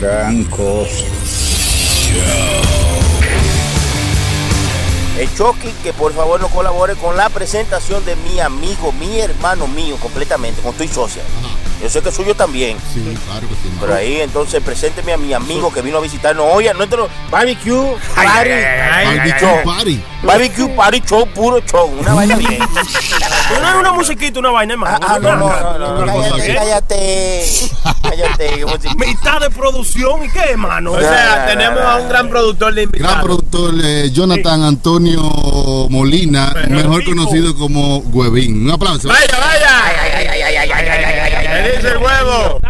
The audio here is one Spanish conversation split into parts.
Gran cosa. El Chucky que por favor no colabore con la presentación de mi amigo, mi hermano mío, completamente, con tu socia. Yo sé que es suyo también. Sí, claro que sí. Pero ahí entonces presénteme a mi amigo que vino a visitarnos hoy a nuestro barbecue party. Barbecue party. Barbecue party show, puro show. Una vaina bien. No es una musiquita, una vaina, hermano. Ah, no, no, no, cállate, cállate. Mitad de producción y qué, hermano. O sea, tenemos a un gran productor de Gran invitados. productor eh, Jonathan Antonio Molina, mejor conocido como Huevín. Un aplauso. Vaya, vaya. ¿Qué dice el huevo?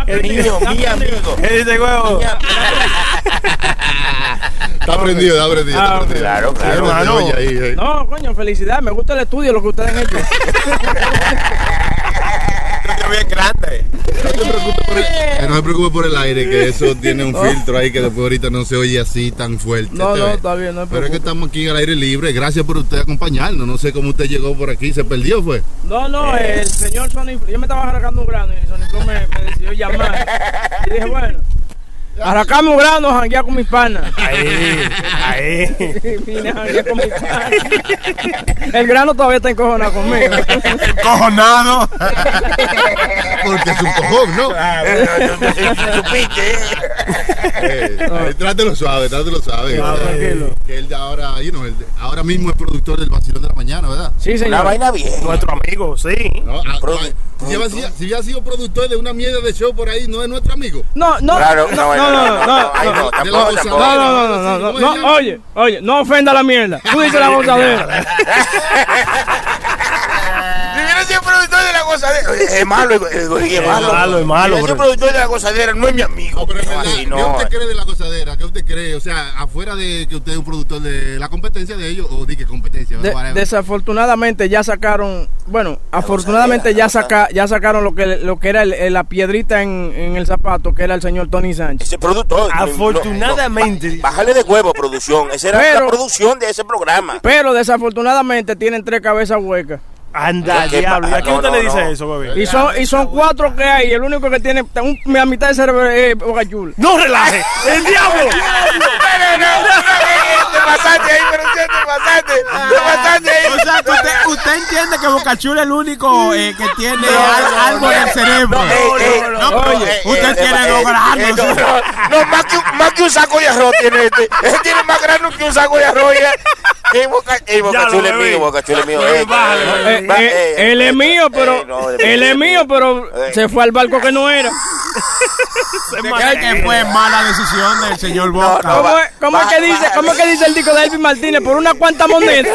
El niño, mi amigo. ¿Qué dice huevo? Está prendido, está prendido. está prendido. Claro, Sí, claro. ahí. No, coño, felicidad. Me gusta el estudio, lo que ustedes han hecho. Bien grande. No te preocupes por el, eh, no se preocupe por el aire, que eso tiene un filtro ahí que después ahorita no se oye así tan fuerte. No, ¿te no, está bien, no Pero es que estamos aquí al aire libre. Gracias por usted acompañarnos. No sé cómo usted llegó por aquí. ¿Se perdió, fue? No, no, el señor Sony Yo me estaba arrancando un grano y Sony me, me decidió llamar. Y dije, bueno, arrancame un grano, janguear con mis panas. Ahí, ahí. Vine a janguear con mis panas. El grano todavía está encojonado conmigo. Cojonado. Porque es un cojón, ¿no? Supiste. Eh, eh, trátelo suave, trátelo suave. No, tranquilo. Que él de ahora, you know, él ahora mismo es productor del Vacilón de la Mañana, ¿verdad? Sí, señor. vaina bien. Nuestro amigo, sí. No, ah, ah, si, había, si había sido productor de una mierda de show por ahí, no es nuestro amigo. No, no, Claro, no, no. No, no, no, no, no, no, no, oye, oye, no ofenda la mierda. Tú dices la gozadera. Si hubiera sido productor de la gozadera. Es malo, es, es- es malo. malo, es malo, productor de la gozadera, no es mi amigo. No, pero es No, ¿qué usted cree de la gozadera? ¿Qué usted cree? O sea, afuera de que usted es un productor de la competencia de ellos, o di que competencia, desafortunadamente ya sacaron, bueno, afortunadamente ya saca, ya sacaron lo que lo que era la piedrita en, en el zapato, que era el señor Tony Sánchez. Ese productor. no, Afortunadamente. no, bájale de huevo, producción. Esa era Pero- la producción de ese programa. Pero desafortunadamente tienen tres cabezas huecas. Anda, ¿Qué diablo. ¿Y a quién no, usted no, le dice no. eso, bebé? Y son, y son cuatro que hay. El único que tiene un- la mitad de cerebro es Boca Chula. ¡No relaje! ¡El diablo! Te pasaste ahí, producción, te pasaste. Te pasaste ahí. O sea, que usted, usted entiende que Bocachula es el único eh, que tiene al- algo en el cerebro. No, pero oye, usted eh, eh, eh, granos. eh, no, no, no, más que, un- más que un saco de arroz tiene este. Él tiene más grano que un saco de arroz. Ya. Ey, Boca, ey, Boca Ya lo Chula es bebé. mío, Boca Chula es mío. Bebé, Ey, bájale, eh, Eh, va- eh, eh, él es eh, mío, eh, pero no, de- él es mío, pero Eh. se fue al barco que no era. ¿Usted cree que fue mala decisión del señor No, Boca? no, ¿Cómo va- es, cómo es va- que dice, va- cómo es que dice el disco de Elvis Martínez por una cuanta moneda?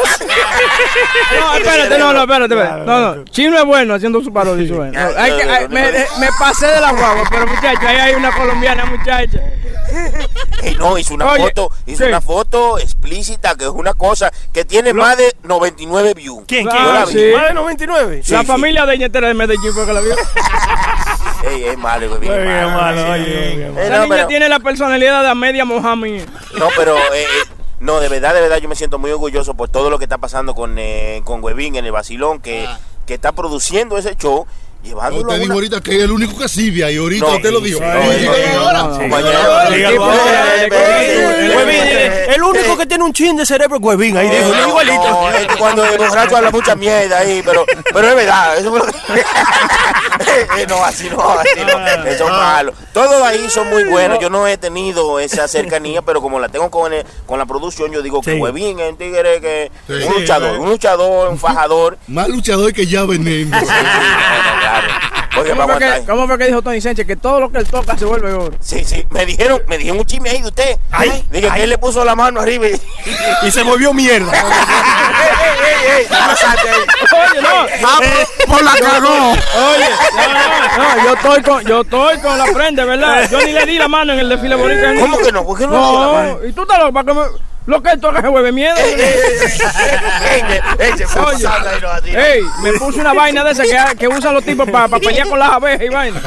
No, espérate, no, no, espérate, espérate. No, no. Chino es bueno haciendo su parodia. su vaina. No, hay que- hay- me, me pasé de la guagua, pero muchacho, ahí hay una colombiana muchacha. No, hizo una Oye, foto, hizo sí. una foto explícita que es una cosa que tiene más de 99 views. ¿Quién? Ah, ¿Quién? Sí. ¿Más de 99? Sí, la sí. familia de Ñetera de Medellín fue que la vio. Ey, es malo, es bien bien, malo. malo, oye, bien. Eh, Esa no, niña pero- tiene la personalidad de Amedia Mohamed. No, pero eh, eh, no, de verdad, de verdad, yo me siento muy orgulloso por todo lo que está pasando con, eh, con Webin en el Vacilón, que, que está produciendo ese show, llevándolo Usted dijo ahorita que es el único que sirve y ahorita No, usted lo dijo. el único que tiene un chin de cerebro es Huevín. Ahí dijo, no, igualito. cuando el borracho habla mucha mierda ahí, pero, pero es verdad, no, así no, así no, eso es malo. Todos ahí son muy buenos, yo no he tenido esa cercanía, pero como la tengo con, el- con la producción, yo digo que Sí. Huevín es un tigre que, Sí. un luchador, un luchador, un fajador. Más luchador que ya veneno. Claro. Porque ¿Cómo fue, que, aguantar. ¿Cómo fue que dijo Tony Sánchez? Que todo lo que él toca se vuelve oro. Sí, sí, me dijeron, me dijeron un chisme ahí de usted. Ay, Dije ay. que él le puso la mano arriba y. Y se volvió mierda. ¡Ey, ey, ey! ¿Qué pasaste ahí? Oye, no. Ah, por la cagó. Oye, no, no, no, yo estoy con, yo estoy con la prenda, ¿verdad? Yo ni le di la mano en el desfile boricua. ¿Cómo que no? ¿Por qué no le dio la mano? No, y tú estás loco para que me... Lo que toca es hueve miedo. Ey, ey, ey, se Oye. no, así. Ey, me puse una vaina de esa que, que usan los tipos para pelear con las abejas y vaina.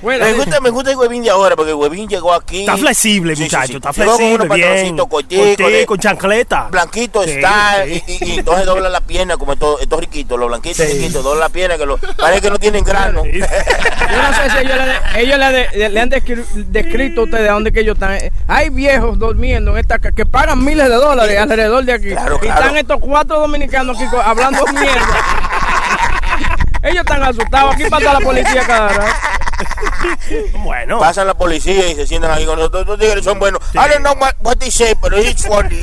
Fuera. Me gusta, me gusta el huevín de ahora, porque el huevín llegó aquí. Está flexible, Sí, sí, muchacho. sí. Está Llegó con flexible, bien. Cortico, con chancleta. Blanquito Sí, está, sí. Y, y- y entonces dobla la pierna, como estos, estos riquitos, los blanquitos Sí. riquitos, dobla la pierna, que lo, parece que no tienen grano. Yo no sé si ellos le, ellos le, han descri- descrito a ustedes a dónde que ellos están. Hay viejos durmiendo en esta que pagan miles de dólares alrededor de aquí. Claro, y están estos cuatro dominicanos aquí hablando mierda. ellos están asustados. Aquí pasa la policía cada rato. Bueno. Pasan la policía y se sientan ahí con nosotros. Estos tigres son buenos. I don't know what, what they say, but it's funny.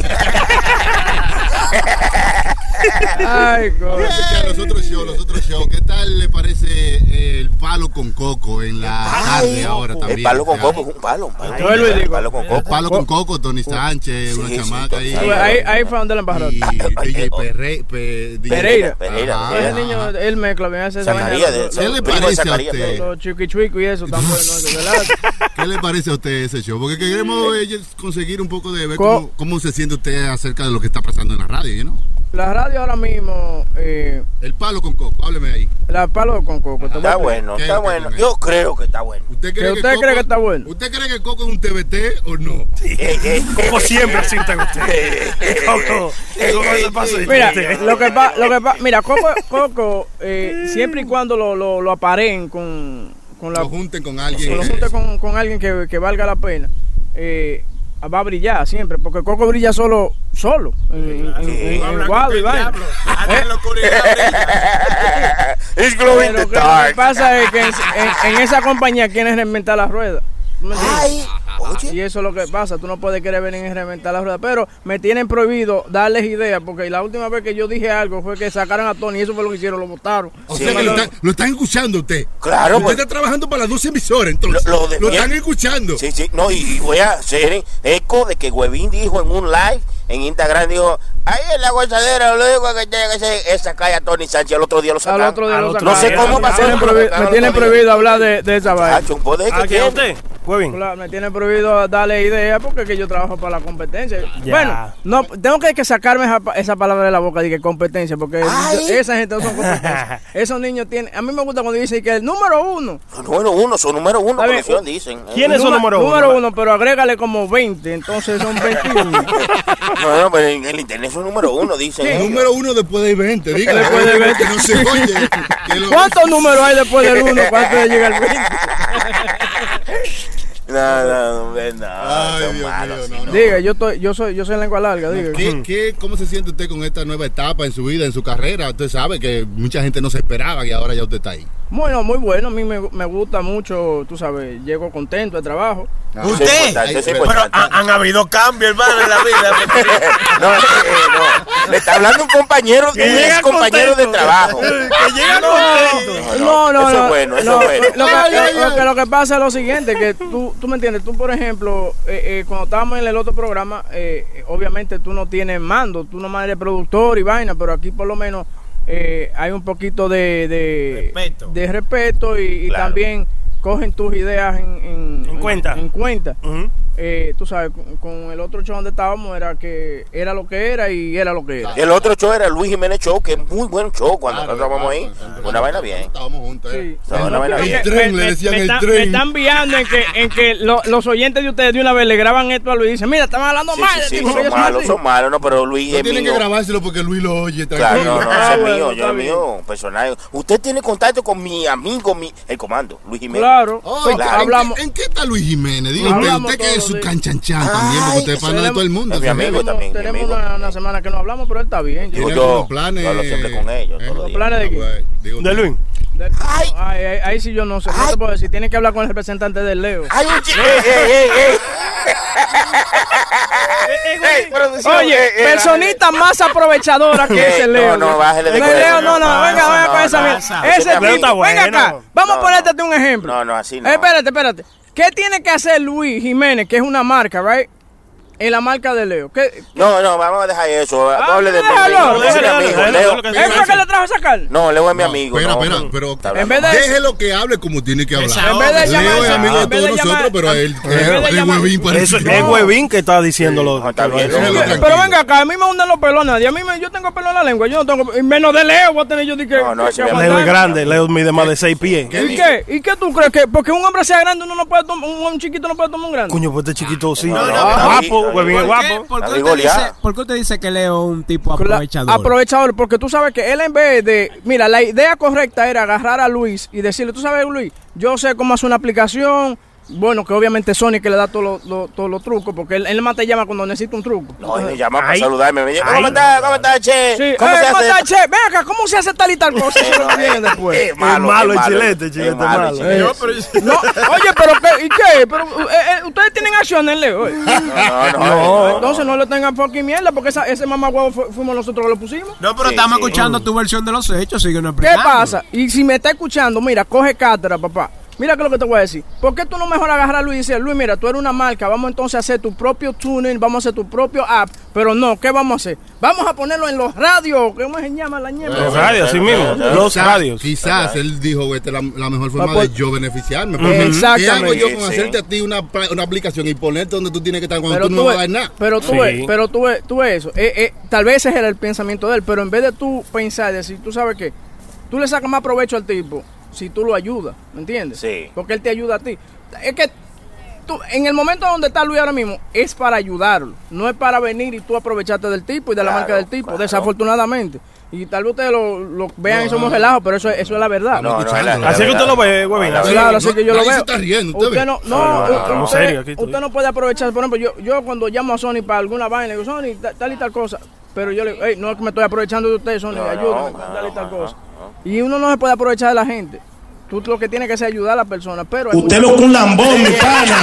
Ay, coño. Ya, los otros shows, los otros shows, ¿qué tal le parece eh, el palo con coco en la tarde ahora también? El palo con coco es un palo. Un palo, lo el palo con El coco. palo con coco, Tony Sánchez, Sí, una sí, chamaca ahí. sí. Ahí, ahí fue donde la embarraron. Y DJ Perre, Pe- DJ Pereira. Pereira. Ajá. Ese niño, él mezcla bien hace esa Zacarías, vaina. de- Los- ¿Qué le parece a usted? pero- Los chiquichuicos y eso tan bueno, eso, ¿verdad? ¿Qué le parece a usted ese show? Porque queremos eh, conseguir un poco de ver cómo, cómo se siente usted acerca de lo que está pasando en la radio, ¿no? La radio ahora mismo, eh, El palo con coco, hábleme ahí. la palo con coco. Está bueno, ¿Qué está bueno. Yo creo que está bueno. ¿Usted ¿Que usted cree que está bueno? ¿Usted cree que Coco es un TBT o no? Eh, Como siempre asisten ustedes. Coco, Coco se pasa de Mira, lo que pa, lo que pa, mira, Coco, Coco eh, siempre y cuando lo, lo, lo aparen con, con la Lo junten con alguien. lo que- junte con, con alguien que, que valga la pena, eh, va a brillar siempre, porque Coco brilla solo, solo, en, en, con y vaina. Pero que lo que pasa es que en, en- en esa compañía quieren reinventar la rueda. ¿Tú me entiendes? Ay, oye. Y eso es lo que pasa, tú no puedes querer venir a reventar la rueda, pero me tienen prohibido darles ideas, porque la última vez que yo dije algo fue que sacaron a Tony y eso fue lo que hicieron, lo votaron. O Sí. sea que lo, están- lo están escuchando usted. Claro, Usted pues. está trabajando para las dos emisoras, entonces. Lo- Lo, lo de- están escuchando. Sí, sí, no, y, y voy a hacer eco de que Huevín dijo en un live en Instagram, dijo, ahí en la gozadera, lo único que tiene que hacer es sacar a Tony Sánchez, el otro día lo Al sacaron. otro día Al lo sacaron. No sé cómo Me pasó, sacaron Me tienen prohibido hablar de, de esa vaina. ¿A quién tiene. usted? Claro, me tienen prohibido darle ideas porque es que yo trabajo para la competencia. Ya. Bueno, no, tengo que, que sacarme esa, pa- esa palabra de la boca de que competencia, porque Ay. esa gente no son competencia. Esos niños tienen, a mí me gusta cuando dicen que el número uno. Número uno, son número uno, dicen. ¿Quién es su Número- número uno? Número uno, pero agrégale como 20, entonces son 21. No, no, pero en el internet son número uno, dicen. ellos. Número uno después de 20, dígale. Después de 20. Que no se oye. que lo- ¿Cuántos números hay después del uno? ¿Cuántos llega el 20? No, no, no, Ay, son Dios malos. mío, no, no. Diga, yo, estoy, yo, soy, yo soy lengua larga, diga. ¿Qué, qué, cómo se siente usted con esta nueva etapa en su vida, en su carrera? Usted sabe que mucha gente no se esperaba y ahora ya usted está ahí. Bueno, muy bueno, a mí me, me gusta mucho, tú sabes, llego contento de trabajo. Eso es Usted. importante, eso es Ay, Pero importante. han, han habido cambios, hermano, en la vida. No, eh, no. Le está hablando un compañero, un ex compañero de trabajo. Que llega contento. No, no, eso no. es bueno, eso no, es bueno. Lo, que, lo- lo que, lo que pasa es lo siguiente, que tú, tú me entiendes, tú por ejemplo, eh, eh, cuando estábamos en el otro programa, eh, obviamente tú no tienes mando, tú nomás eres productor y vaina, pero aquí por lo menos eh, hay un poquito de, de Respeto. de respeto y, y también cogen tus ideas en, en, En cuenta. En, cuenta. Eh, tú sabes, con, con el otro show donde estábamos era que era lo que era y era lo que era. El otro show era Luis Jiménez Show, que es muy buen show cuando Claro, nosotros vamos ahí. claro. Una vaina bien. Estábamos juntos, Sí. ¿eh? No, una vaina El bien. tren, le decían el están- tren. me están viando en que, en que lo- los oyentes de ustedes de una vez le graban esto a Luis y dicen, mira, están hablando Sí, mal. sí, de sí, son malos, así". son malos, no, pero Luis No es tienen que grabárselo porque Luis lo oye. Claro, no, no, Ah, ese es bueno, mío, yo es mío, personal. Usted tiene contacto con mi amigo, mi, el comando, Luis Jiménez. Claro, Oh, pues, ¿en qué- hablamos. ¿En qué está Luis Jiménez? Diga usted, usted que es su canchanchan también, porque usted es pana de todo el mundo. Mi amigo tenemos, también, mi tenemos amigo. una, una semana que no hablamos, pero él está bien. Yo, planes. yo hablo siempre con ellos, ¿eh? todos los ¿Los días. planes de digo De. Luis. Del- Ay. Ay, ay, ahí sí yo no sé, no te puedo decir. Tienes que hablar con el representante del Leo. Ay, un chi- ey, ey, ey, ey. Oye, ey, ey, personita más aprovechadora que ese no, Leo. no, bájale de No, cuerda. Leo, no, no, No, venga, no, venga con no, esa no, mierda. no. Ese tipo, venga bueno. acá, vamos No, a ponerte un ejemplo. No, no, así no. Eh, espérate, espérate. ¿Qué tiene que hacer Luis Jiménez, que es una marca, right? En la marca de Leo. ¿Qué? No, no, vamos a dejar eso. Ah, No hable de déjalo, Leo. Leo es mi amigo. déjalo, Leo- déjalo que ¿Es fue que le trajo a sacar? No, Leo es mi amigo. espera, no, espera, pero En vez de- déjelo que hable como tiene que hablar. En vez de Leo llamar, Leo es amigo de todos nosotros, pero él en vez de es huevín que- es Huevín que está diciéndolo. Pero venga acá, a mí me hunden los pelos nadie. A mí me, yo tengo pelo en la lengua. Yo no tengo. y Menos de Leo voy a tener yo de que. No, no. Leo es grande, Leo mide más de 6 pies. ¿Y qué? ¿Y qué tú crees? que Porque un hombre sea grande, uno no puede tomar. Un, un chiquito no puede tomar un grande. Coño, pues este chiquito sí. No, no, guapo, no, Huevín es ¿Por qué, guapo. por qué usted dice, por qué usted dice que Leo es un tipo aprovechador? Aprovechador, porque tú sabes que él en vez de... Mira, la idea correcta era agarrar a Luis y decirle, tú sabes, Luis, yo sé cómo hacer una aplicación, bueno, que obviamente Sony que le da todos los trucos, porque él, él más te llama cuando necesita un truco. No, y me llama para saludarme. Me dice. ¿cómo estás? ¿Cómo estás, che? Sí, ¿Cómo eh, se ¿cómo hace? está, che? Ven acá, ¿cómo se hace tal y tal cosa? Eso lo viene después. Es malo, Es malo el chilete, el chilete Es malo, malo. el Yo, chilete. pero- No, oye, pero ¿qué? ¿Y qué? Pero, eh, eh, ustedes tienen acciones, Leo. eh. No, no, No. no. Entonces no le tengan fucking mierda, porque esa, ese mamá huevo fu- fuimos nosotros que lo pusimos. No, pero Sí, estamos sí. escuchando tu versión de los hechos, síguenos ¿Qué explicando. pasa? Y si me está escuchando, mira, coge cátedra, papá. Mira que lo que te voy a decir. ¿Por qué tú no mejor agarras a Luis y dices, Luis, mira, tú eres una marca, vamos entonces a hacer tu propio tuning, vamos a hacer tu propio app, pero no, ¿qué vamos a hacer? Vamos a ponerlo en los radios, ¿cómo se llama la ñema? Los radios, así mismo. Los Quizás- radios. Quizás él dijo, esta es la, la mejor forma de yo beneficiarme. Exactamente. ¿Qué hago yo con Sí, hacerte sí. a ti una, una aplicación y ponerte donde tú tienes que estar cuando Pero tú no vas a nada? pero tú Sí. ves, pero tú ves, tú ves eso. Eh, eh, tal vez ese era el pensamiento de él, pero en vez de tú pensar, decir, tú sabes qué, tú le sacas más provecho al tipo si tú lo ayudas, ¿me entiendes? Sí. Porque él te ayuda a ti. Es que tú, en el momento donde está Luis ahora mismo, es para ayudarlo, no es para venir y tú aprovecharte del tipo y de la marca del tipo, claro. desafortunadamente. Y tal vez ustedes lo, lo vean No, y somos relajos, pero eso, es- eso es la verdad. No, No, la- la Así que usted lo ve. Claro, así que yo lo veo. está riendo, ¿usted no, No, no, no, no, usted, no. serio, aquí estoy. usted no puede aprovechar. Por ejemplo, yo, yo cuando llamo a Sony para alguna vaina, digo, Sony, ta- tal y tal cosa. Pero yo le digo, "Ey, no es que me estoy aprovechando de usted, Sony, ayúdame, no, tal y tal no, cosa. Y uno no se puede aprovechar de la gente. Tú lo que tienes que hacer es ayudar a la persona. Pero Usted lo que un lambón, mi pana.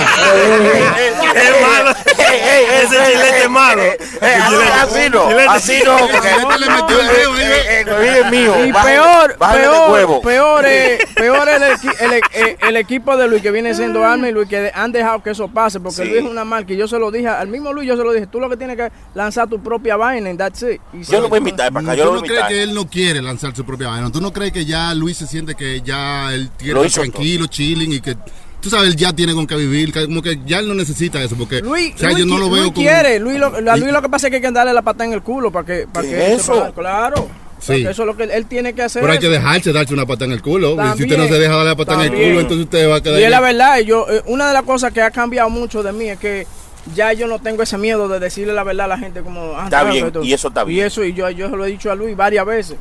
Es malo. Ese chilete es malo. Eh, así- así no, así no, el Eh, eh, es mío. Y peor, peor, peor es, peor es el, equi- el, el- el equipo de Luis que viene siendo Alma y Luis que han dejado que eso pase, porque Sí. Luis es una marca y yo se lo dije, al mismo Luis yo se lo dije, tú lo que tienes que lanzar tu propia vaina and that's it. Y Yo lo voy a invitar para acá, ¿Tú yo lo no voy a crees invitar. que él no quiere lanzar su propia vaina? ¿Tú no crees que ya Luis se siente que ya él tiene tranquilo, chilling y que tú sabes, él ya tiene con qué vivir, que como que ya él no necesita eso porque Luis, o sea, Luis yo no lo veo Luis como quiere, Luis lo, a Y- Luis lo que pasa es que hay que darle la pata en el culo para que, para ¿Qué que eso? pueda- claro. Sí. Eso es lo que él, tiene que hacer. Pero hay que dejarse darse una pata en el culo. y si También, usted no se deja darle la pata en el también. culo, entonces usted va a quedar Y es la verdad, yo, eh, una de las cosas que ha cambiado mucho de mí es que ya yo no tengo ese miedo de decirle la verdad a la gente como... ah, Está bien, esto- y eso está bien. Y eso, y yo, yo se lo he dicho a Luis varias veces.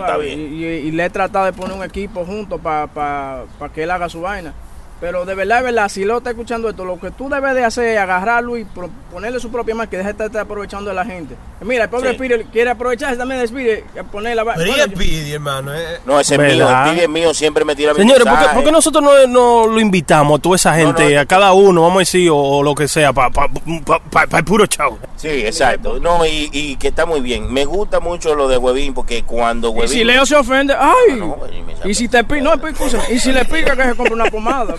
Está bien. Y, y- y le he tratado de poner un equipo junto para que él haga su vaina. Pero de verdad, de verdad, si lo está escuchando esto, lo que tú debes de hacer es agarrarlo y pro- ponerle su propia marca y dejar de estar aprovechando de la gente. Mira, el pobre Sí. Spirit quiere aprovecharse también de Spirit, y poner la. Pero Bueno, pide, hermano. eh. No, ese es ¿Verdad? mío, el es mío, siempre me tira Señores, ¿por qué, por qué nosotros no, no lo invitamos a toda esa gente, no. a cada uno, vamos a decir, o, o lo que sea, para pa, pa, pa- pa el puro chavo? Sí, exacto. No, y, y que está muy bien. Me gusta mucho lo de Huevín porque cuando Y Huevín... si Leo se ofende, ¡ay! No, y si te pica, no, y si le pica que se compre una pomada.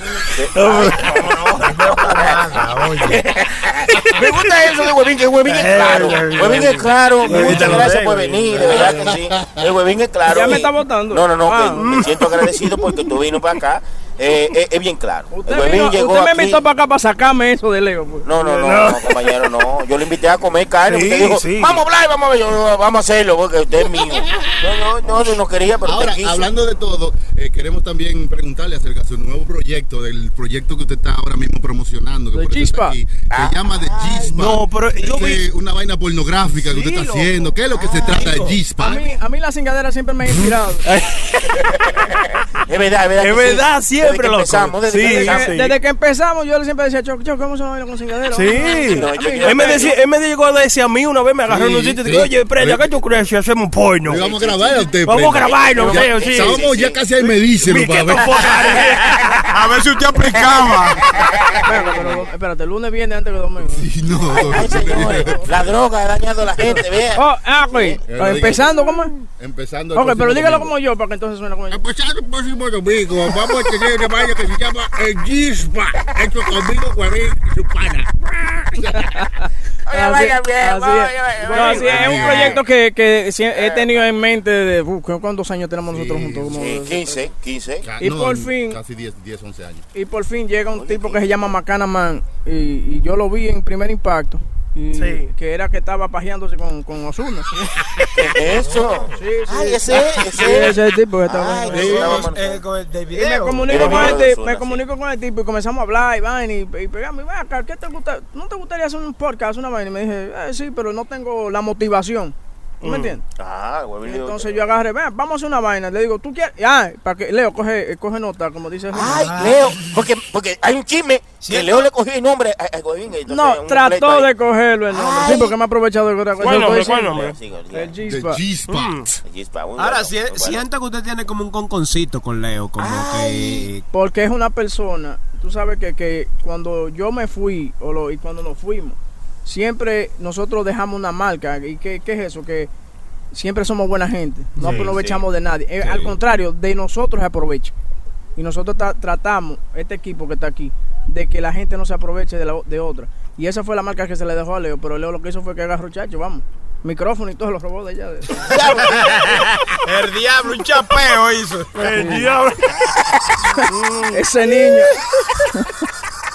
Me gusta eso de Huevín, que Huevín es claro. Huevín es claro. Muchas gracias por venir, de verdad que sí. El Huevín es claro. Ya me está votando. No, no, no, Ah. me siento agradecido porque tú vino para acá. Eh, eh, es bien claro. Usted, El vino- llegó usted me invitó para acá para sacarme eso de Leo. pues. No, no, no, no, compañero, no. Yo le invité a comer carne. Sí, usted dijo, sí. vamos a hablar, vamos a ver. Yo, vamos a hacerlo porque usted es mío. No, no, no, yo no quería, pero Ahora, usted quiso. hablando de todo, eh, queremos también preguntarle acerca de su nuevo proyecto, del proyecto que usted está ahora mismo promocionando, que De por Chispa. aquí. Ah. Se llama de Gispa. No, pero yo vi- una vaina pornográfica que usted está loco. haciendo. ¿Qué es lo que se trata de A Gispa? mí, a mí la cingadera siempre me ha inspirado. Es verdad, es verdad. Es que sí. Siempre, empezamos, desde que Sí, empezamos. sí. Desde que empezamos, yo siempre decía, Choc, Choc, ¿cómo se baila con cingadera? Sí. No, yo- A Él me, decía, él me llegó a decir a mí una vez, me agarró en un sitio y dijo, oye, prenda, ¿qué tú crees si hacemos un porno? Vamos a grabar a usted. Vamos a grabarlo, sí. Estábamos ya casi ahí, me dicen. Para ver. A ver si usted aplicaba. Espérate, pero, espérate, el lunes viene antes que el domingo. Sí, no. La droga ha dañado a la gente, vea. Oh, ah, empezando, ¿cómo es? Empezando. Ok, pero dígalo como yo, para que entonces suene como yo. Empezando el próximo domingo. Vamos a tener que se llama el Gispa, hecho conmigo, Huevín y su pana. Así- así es. un proyecto que, que he tenido en mente de uh, cuántos años tenemos nosotros Sí, juntos. Como- Sí, 15, 15. Ca- Y por fin- Casi 10, 10, 11 años. Y por fin llega un tipo que se llama Macana Man y, y yo lo vi en primer impacto. Y Sí. que era que estaba pajeándose con, con Osuna. Eso. Sí, sí. Ay, ese ese es. ese tipo que estaba. Ay, Sí. Eh, con el Y me comunico con el tipo, Ozuna, me comunico con el tipo y comenzamos a hablar y vaina y, y pegamos y acá, ¿qué te gusta? ¿No te gustaría hacer un podcast, una vaina? Y me dije, eh, sí, pero no tengo la motivación. ¿Tú me entiendes? Ah, le- Entonces yo agarré, ven, vamos a hacer una vaina. Le digo, ¿tú quieres? Ah, para que Leo coge, coge nota, como dice. Ay, Leo, porque, porque hay un chisme que Leo le cogió el nombre a, a Huevín. entonces, no, trató de cogerlo el nombre. Sí, porque me ha aprovechado de otra cosa. ¿Cuál nombre? ¿Cuál nombre? El G-Spot. Muy Ahora, si- que usted tiene como un conconcito con Leo, como Ay. que... Porque es una persona, tú sabes que, que cuando yo me fui o lo, y cuando nos fuimos, siempre nosotros dejamos una marca. ¿Y qué, qué es eso? Que siempre somos buena gente, no Sí, aprovechamos de nadie. Eh, Al contrario, de nosotros se aprovecha. Y nosotros ta- tratamos, este equipo que está aquí, de que la gente no se aproveche de, la, de otra. Y esa fue la marca que se le dejó a Leo, pero Leo lo que hizo fue que agarró chacho, vamos. Micrófono y todo lo robó de ella. El diablo, un chapeo hizo. El diablo. Ese niño.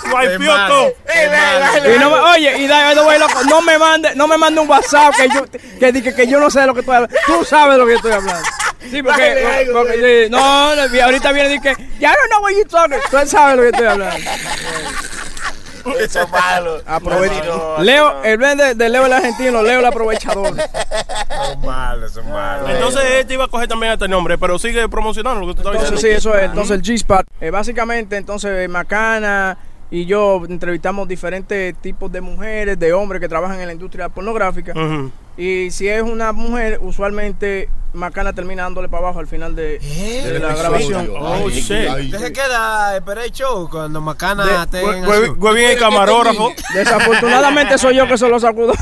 Malo. todo. Eh, Y no me- oye, y da, no, güey, loco, no me mande, no me mande un WhatsApp que yo, que, diga que yo no sé de lo que estoy hablando. Tú sabes de lo que estoy hablando. Sí, porque, Dale algo, porque- sí, no, no, ahorita viene y dice que ya no know what you talking. Tú sabes de lo que estoy hablando. Eso es malo. Aprovecha. Así no, así Leo, el blend de, Leo el argentino, Leo el aprovechador. Son malos, son malos. Entonces este iba a coger también este nombre, pero sigue promocionando lo que tú Entonces, diciendo. sí, eso es. Entonces, el G-Spot. eh, básicamente, entonces, Macana y yo entrevistamos diferentes tipos de mujeres, de hombres que trabajan en la industria pornográfica. Y si es una mujer, usualmente Macana termina dándole para abajo al final de, de la grabación. Oh, shit. se queda esperar el show cuando Macana De- esté en. Huevín el camarógrafo. Desafortunadamente soy yo que se lo sacudo.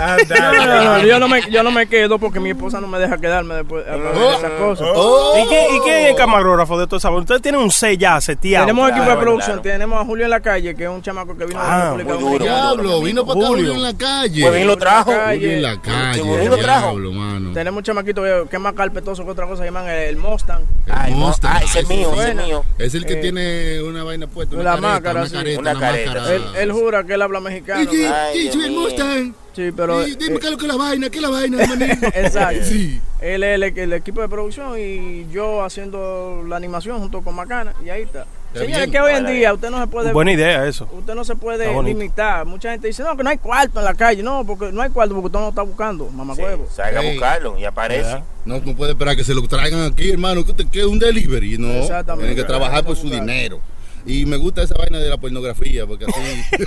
No, no, no, yo no me, yo no me quedo porque mi esposa no me deja quedarme después de esas cosas. Oh. ¿Y quién, ¿Y quién es el camarógrafo de todo eso? Ustedes tienen un C ya seteado. Tenemos equipo de claro, producción, claro. tenemos a Julio en la calle, que es un chamaco que vino de Ah, la República muy duro. Dominicana. Diablo, vino para acá Julio. Julio en la calle. Huevín lo trajo. Julio en la calle. Lo trajo. Diablo, mano. Tenemos un chamaquito que es más carpetoso que otra cosa, llaman el Mustang. No, Mustang. ah, ese es mío, ese es mío. Es el que Eh, tiene una vaina puesta. Una, una careta, máscara, una sí. careta, Una una, careta, máscara. Él, él jura que él habla mexicano. Sí, soy el. Mustang. Sí, pero. Sí, dime eh, qué es lo que es la vaina, qué es la vaina. Exacto. Sí. Él es el, el equipo de producción y yo haciendo la animación junto con Macana y ahí está. Señores, que hoy en día usted no se puede Buena idea eso. usted no se puede limitar. Mucha gente dice, no, que no hay cuarto en la calle. No, porque no hay cuarto porque usted no lo está buscando, mamá Sí, huevo. salga a buscarlo y aparece. Ya. No, no puede esperar que se lo traigan aquí, hermano, que usted quede un delivery, no. Exactamente. Tiene que trabajar por su dinero. Y me gusta esa vaina de la pornografía, porque así. ¿Qué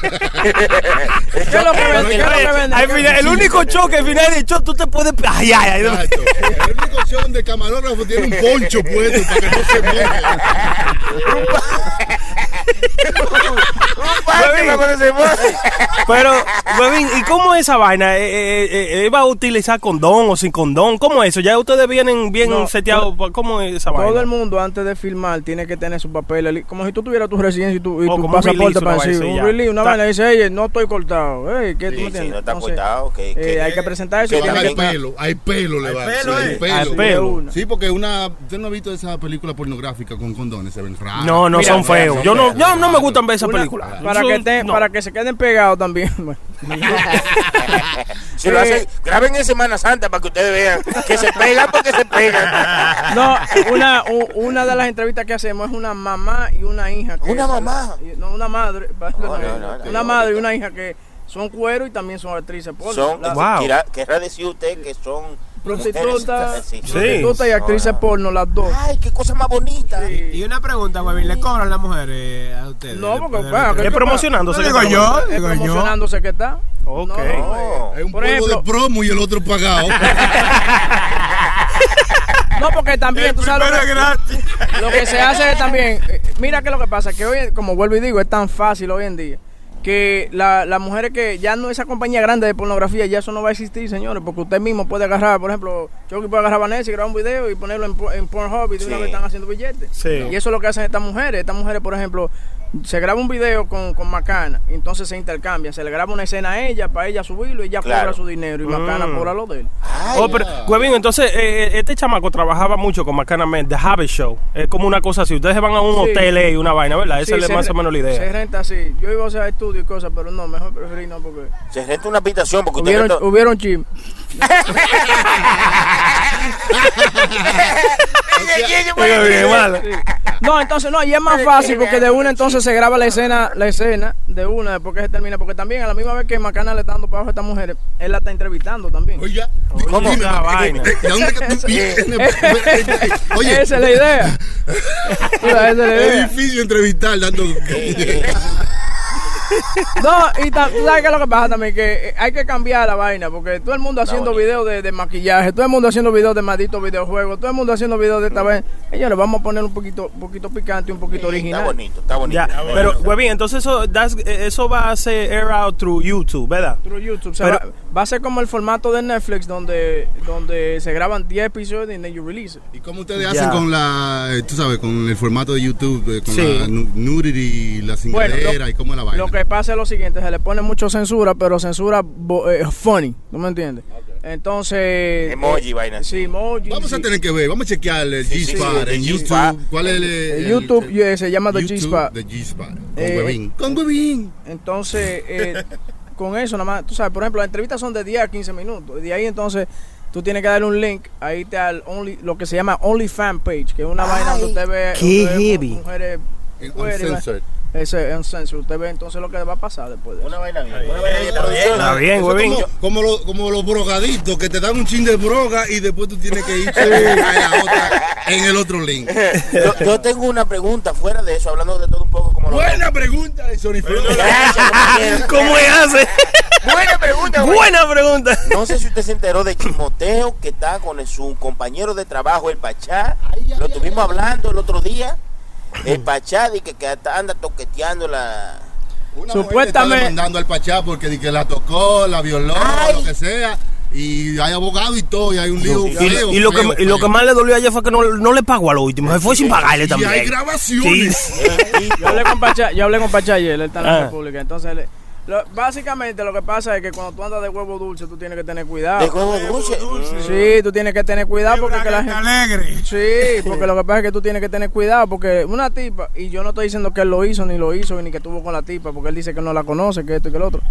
es lo que vende? ¿Qué es lo que vende? Al final, el único show que al final del show tú te puedes. Ay, ay, ay. Exacto. El único show donde el camarógrafo tiene un poncho puesto para que no se moje. Pero, Huevín, ¿y cómo es esa vaina? Eh, eh, eh, ¿Iba a utilizar condón o sin condón? ¿Cómo es eso? ¿Ya ustedes vienen bien No, seteados? ¿Cómo es esa vaina? Todo el mundo antes de filmar tiene que tener su papel, el- como si tú tuvieras tu residencia y tu, y O tu pasaporte release, para una decir, un release, una Está- vaina, dice, "Ey, no estoy cortado. Ey, ¿qué tú Sí, me sí, no está Entonces, cortado. Que, eh, hay que presentar eso tiene Hay pelo, hay pelo le va. eh. hay pelo. Hay pelo. una. Sí, porque una. ¿Usted no ha visto esa película pornográfica con condones? Se ven raras. No, no Mira, son feos. Yo no, yo no me gustan ver esa Una- película. para, que te- no. para que se queden pegados también. Si lo hacen, graben en Semana Santa para que ustedes vean que se pegan porque se pegan. No, una, u- una de las entrevistas que hacemos es una mamá y una hija. que- ¿Una mamá? No, una madre. no, no, no. una madre y una hija que son cuero y también son actrices. Son, La- Wow. quiera- querrá decir usted que son Prostituta, sí. prostituta y actrices porno, las dos. Ay, qué cosa más bonita. Y una pregunta, Huevín, ¿le cobran las mujeres a ustedes? No, porque, bueno, Es promocionándose. No digo que- yo, Es digo yo. promocionándose que está. Ok. No, no, No. Es un Por ejemplo- de promo y el otro pagado. No, porque también, tú sabes lo que, gratis. lo que se hace es también. eh, Mira que lo que pasa, que hoy, como vuelvo y digo, es tan fácil hoy en día. Que la- las mujeres que ya no esa compañía grande de pornografía, ya eso no va a existir, señores, porque usted mismo puede agarrar, por ejemplo, Chucky puede agarrar a Vanessa y grabar un video y ponerlo en, en Pornhub y de una vez están haciendo billetes. Sí. Y eso es lo que hacen estas mujeres. Estas mujeres, por ejemplo, se graba un video con, con Macana, y entonces se intercambian. Se le graba una escena a ella para ella subirlo y ella Claro. cobra su dinero y Macana Mm. cobra lo de él. Ay, Oh, pero, entonces, eh, eh, este chamaco trabajaba mucho con Macana Man, The Habit Show. Es como una cosa así. Ustedes van a un Sí. hotel eh, y una vaina, ¿verdad? Esa Sí, es se más o menos la idea. Se renta así. Yo iba a hacer estudio y cosas, pero no, mejor preferí no porque... se renta una habitación porque usted Hubieron, hubieron chim. No, entonces no, y es más fácil porque de una entonces se graba la escena, la escena de una después que se termina, porque también a la misma vez que Macana le está dando para abajo a estas mujeres, él la está entrevistando también. Oye, Esa vaina. ¿de dónde que tú vienes? Oye, Esa es la idea. Esa es la es idea. difícil entrevistar dando. No, y sabes qué es lo que pasa también, que eh, hay que cambiar la vaina, porque todo el mundo haciendo videos de, de maquillaje, todo el mundo haciendo videos de malditos videojuegos, todo el mundo haciendo videos de esta vaina. Señores, vamos a poner un poquito, un poquito picante, un poquito Está original. bonito, está bonito. Ya, pero, Huevín, entonces eso, eh, eso va a ser air out through YouTube, ¿verdad? Through YouTube. Se Pero- va, va a ser como el formato de Netflix donde, donde se graban 10 episodios y then you release it. ¿Y cómo ustedes hacen con la, eh, tú sabes, con el formato de YouTube, eh, con Sí. la nu- nudity, la Bueno, cingadera lo- y cómo es la vaina? Lo que pasa es lo siguiente, se le pone mucho censura, pero censura bo- eh, funny, ¿no me entiendes? Entonces... Emoji, eh, vaina así. Sí, emoji. Vamos sí. a tener que ver, vamos a chequear el Sí, sí, G-Spot sí, en el YouTube. ¿Cuál es el, El el- YouTube el- eh, se llama The G-Spot. de G-Spot. Con Eh, Huevín. Con Huevín. Entonces, eh, con eso nada más, tú sabes, por ejemplo, las entrevistas son de 10 a 15 minutos. De ahí entonces tú tienes que darle un link ahí te al only, lo que se llama Only Fan Page, que es una vaina donde usted ve, qué usted ve heavy. mujeres En mujeres, Uncensored. Ese es uncensored. Usted ve entonces lo que va a pasar después de eso. Una vaina bien. Una vaina bien. Está bien, Huevín. Como, como, los- como los brogaditos que te dan un chin de broga y después tú tienes que ir a la otra en el otro link. Yo, yo tengo una pregunta fuera de eso, hablando de todo un poco como lo Buena pregunta de Sony. ¿Cómo es hace? Buena pregunta, güey. Buena pregunta. No sé si usted se enteró de Chimoteo que está con su compañero de trabajo, el Pachá. Lo estuvimos hablando el otro día. El Pachá dice que, que hasta anda toqueteando la. Una Supuestamente- demandando al Pachá porque di que la tocó, la violó, Ay. lo que sea. Y hay abogado y todo, y hay un lío Y, feo, y lo, que, feo, y lo que más le dolió ayer fue que no, no le pagó a lo último. Se fue sin pagarle Y también. hay grabaciones. Sí. Yo hablé con Pachá, yo hablé con Pachá ayer, él está en la Ah. República. Entonces, le- lo- básicamente lo que pasa es que cuando tú andas de huevo dulce, tú tienes que tener cuidado. De huevo dulce. Sí, tú tienes que tener cuidado porque que la gente... alegre. Sí, porque lo que pasa es que tú tienes que tener cuidado porque una tipa, y yo no estoy diciendo que él lo hizo, ni lo hizo, ni que estuvo con la tipa, porque él dice que no la conoce, que esto y que el otro.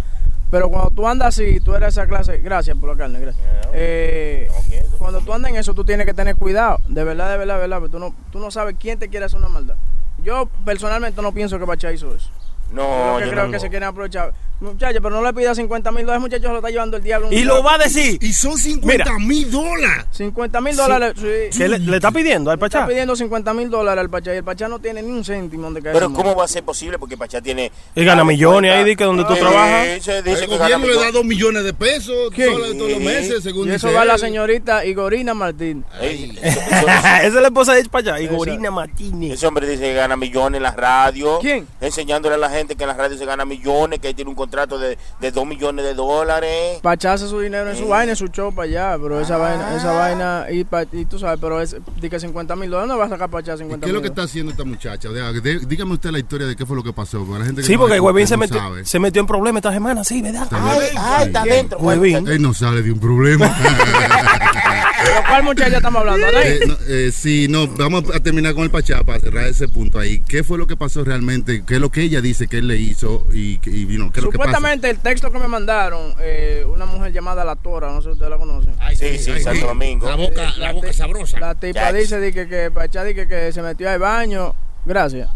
Pero cuando tú andas así, tú eres esa clase, gracias por la carne, gracias. Eh, cuando tú andas en eso, tú tienes que tener cuidado, de verdad, de verdad, de verdad, porque tú no, tú no sabes quién te quiere hacer una maldad. Yo personalmente no pienso que Pachá hizo eso. No, Yo yo creo no. que se quieren aprovechar. Muchachos, pero no le pidas 50 mil dólares, muchachos, se lo está llevando el diablo. Y lo va a decir. Y son 50 mil dólares. 50 mil dólares, sí. ¿Qué le, le está pidiendo al Está Pachá? pidiendo 50 mil dólares al Pachá y el Pachá no tiene ni un céntimo donde caer. Pero ¿cómo va a ser posible? Porque Pachá tiene... Y gana millones ahí, que donde tú trabajas. se dice El que gana gobierno le da millones. dos millones de pesos ¿Quién? todos, todos los meses, según Y eso dice va a la él. señorita Igorina Martín. Ey, eso- eso- Esa es la esposa de Pachá, Igorina Martínez. Ese hombre dice que gana millones en la radio. ¿Quién? Enseñándole a la gente que en la radio se gana millones, que tiene un contrato de, de 2 millones de dólares. Pachá hace su dinero en su vaina, en su show para allá, pero esa vaina, esa vaina, y, pa- y tú sabes, pero es, di que 50 mil dólares no va a sacar Pachá ¿Y 50 ¿Qué es mil. lo que está haciendo esta muchacha? O sea, de- dígame usted la historia de qué fue lo que pasó. Porque la gente que Sí, no- porque Huevín se no metió, sabe. se metió en problemas esta semana, sí, ¿verdad? Ay, ay, está adentro. Huevín. Él no sale de un problema. ¿Pero cuál muchacha estamos hablando? ¿Anaí? Eh, no, eh, sí, no, vamos a terminar con el Pachá para cerrar ese punto ahí. ¿Qué fue lo que pasó realmente? ¿Qué es lo que ella dice que él le hizo? Y, que- y vino, ¿qué es lo que pasa? Supuestamente el texto que me mandaron, eh, una mujer llamada La Tora, no sé si ustedes la conocen. Sí, sí, Ay, Santo sí. Domingo. La boca, la boca sabrosa. La tipa Yach. dice di que, que Pachá dice que, que se metió al baño. Gracias.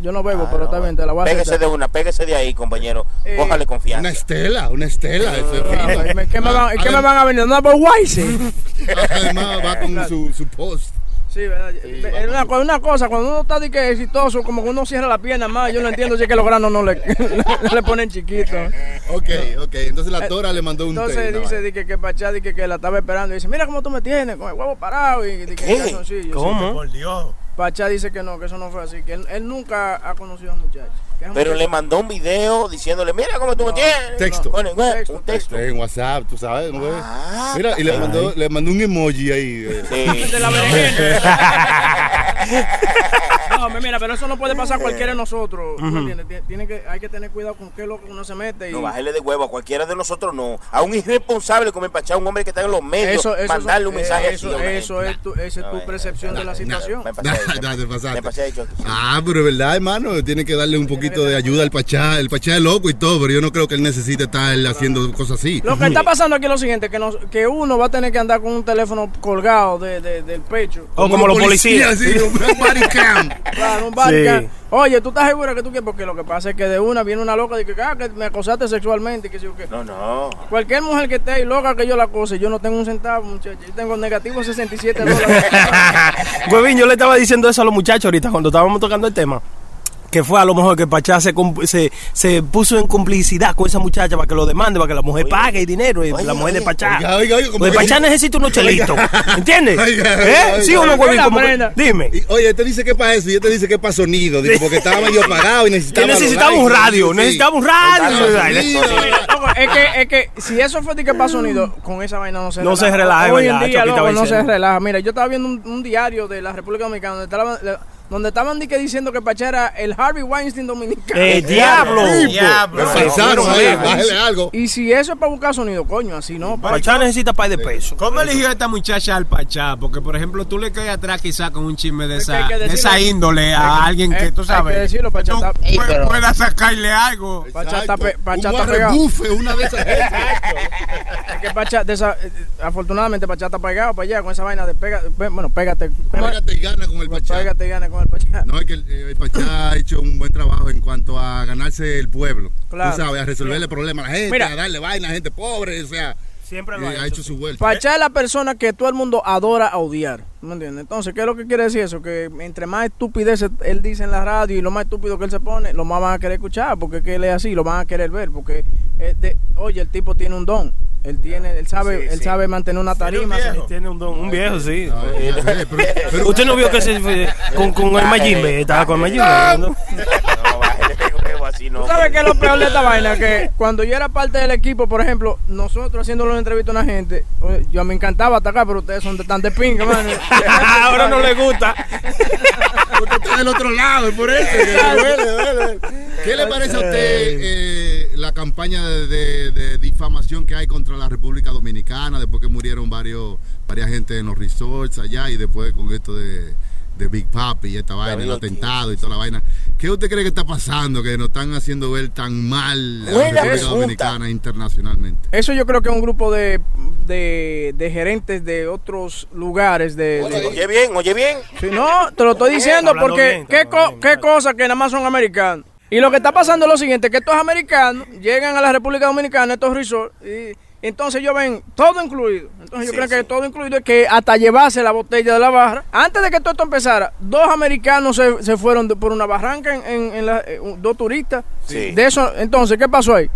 Yo no bebo, pero está bien, te la voy a Pégese aceptar. de una, pégese de ahí, compañero. Eh, Cójale Una confianza. estela, una estela. eso es Ah, fino. ¿y me- ¿Qué me van, qué me van a venir? No, por Wise. Además va con su, su post. Sí, ¿verdad? Es una, co- una cosa, cuando uno está de que exitoso, como que uno cierra la pierna más, yo no entiendo si es que los granos no le, le ponen chiquitos. Ok, ok. Entonces la Tora le mandó un Entonces té, una dice di que, que Pachá di que, que la estaba esperando y dice, mira cómo tú me tienes, con el huevo parado y di que. ¿Cómo? Por Dios. Pachá dice que no, que eso no fue así, que él, nunca ha conocido a un muchacho. Pero le mandó un video diciéndole, mira cómo tú me tienes. Texto. Güey, Un texto. En WhatsApp, tú sabes, güey. Ah, Mira, y le mandó, le mandó un emoji ahí. eh. Sí. De la. No, mira, pero eso no puede pasar a cualquiera de nosotros. Tiene que, hay que tener cuidado con qué es lo que uno se mete. Y No, bájale de huevo a cualquiera de nosotros, no. A un irresponsable como el Pachá, un hombre que está en los medios, eso, eso, mandarle un eh, mensaje eso, así una eso gente. es tu, esa es tu eh, percepción de la situación. Me pasé, me pasé. Ah, pero es verdad, hermano. Tiene que darle un poquito de ayuda al Pachá. El Pachá es loco y todo, pero yo no creo que él necesite estar haciendo cosas así. Lo que está pasando aquí es lo siguiente, que, nos, que uno va a tener que andar con un teléfono colgado de, de- del pecho. O como los policías. Sí, un body cam. Claro, un barca. Sí. Oye, ¿tú estás segura que tú quieres? Porque lo que pasa es que de una viene una loca y que, ah, que me acosaste sexualmente que sí o qué. No, no. Cualquier mujer que esté ahí loca que yo la acose, yo no tengo un centavo, muchacho. Yo tengo negativo 67 dólares. Huevín, yo le estaba diciendo eso a los muchachos ahorita cuando estábamos tocando el tema. Que fue a lo mejor que Pachá se, se, se puso en complicidad con esa muchacha para que lo demande, para que la mujer pague el dinero. y Oye, la mujer de. Pachá. Oiga, Pachá necesita unos chelitos. ¿Entiendes? Oiga, ¿Eh? oiga, ¿Sí o no, oiga. Huevín? Dime. Y, oye, te dice que para eso y yo te dice que para sonido. Digo, porque estaba medio apagado y necesitaba. los necesitaba un radio, Sí. necesitaba un radio. Es que, es que si eso fue de que para sonido, con esa vaina no se No se relaja, Hoy en verdad, día, loco, no se relaja. Mira, yo estaba viendo un, un diario de la República Dominicana donde estaban, donde estaban que diciendo que Pachá era el Harvey Weinstein dominicano. ¡Eh, diablo! Diablo. Pensaron bájale algo. Y si eso es para buscar sonido, coño, así no. pa- Pachá necesita par de pesos. ¿Cómo eligió esta muchacha al Pachá? Porque, por ejemplo, tú le caes atrás quizá con un chisme de Es esa, hay de índole a alguien eh, que tú hay sabes. que decirlo, Pachá tú está- pu- puedas sacarle algo. Pachá está pe-. Pachá un está pegado. guarrebufe, una de esas. Es que Pachá, de esa- eh, afortunadamente Pachá está pegado para allá con esa vaina de pega, pe- bueno, pégate. Pégate y gana con el Pachá. Pégate y gana con el Pachá. No, es que el, el Pachá ha hecho un buen trabajo en cuanto a ganarse el pueblo. Claro. Tú sabes, a resolverle problemas a la gente, Mira. a darle vaina a gente pobre, o sea, Siempre lo ha hecho su vuelta. Pachá es la persona que todo el mundo adora odiar. ¿Me entiendes? Entonces, ¿qué es lo que quiere decir eso? Que entre más estupideces él dice en la radio y lo más estúpido que él se pone, lo más van a querer escuchar, porque es que él es así, lo van a querer ver, porque, de- oye, el tipo tiene un don. Él tiene, él sabe, Sí, él sí. sabe mantener una tarima. viejo. ¿sabes? Tiene un, don- un viejo, sí. Eh, pero- pero- Usted no vio que se fue con, con el Mayimbe, estaba con el Mayimbe. ¿no? No, así, no. ¿Tú sabes qué es lo peor de esta vaina? Que cuando yo era parte del equipo, por ejemplo, nosotros haciéndole una entrevista a una gente, yo me encantaba atacar, pero ustedes son de tan de pinga, man. Ahora no le gusta. Usted está del otro lado, es por eso. que le duele, duele. ¿Qué le parece a usted eh, la campaña de, de- de difamación que hay contra la República Dominicana después que murieron varios, varias gente en los resorts allá y después con esto de, de Big Papi y esta vaina, el atentado y toda la vaina? ¿Qué usted cree que está pasando que nos están haciendo ver tan mal a la Buena República pregunta. Dominicana internacionalmente? Eso yo creo que es un grupo de, de, de gerentes de otros lugares de... de- Oye bien, oye bien. Si no, te lo estoy diciendo porque bien, qué, co- bien, qué cosa que nada más son americanos. Y lo que está pasando es lo siguiente, que estos americanos llegan a la República Dominicana, estos resorts, y entonces ellos ven todo incluido. Entonces yo Sí, creo sí. que todo incluido es que hasta llevarse la botella de la barra. Antes de que todo esto empezara, dos americanos se, se fueron de- por una barranca en, en- en la- eh, dos turistas. Sí. De eso, entonces, ¿qué pasó ahí?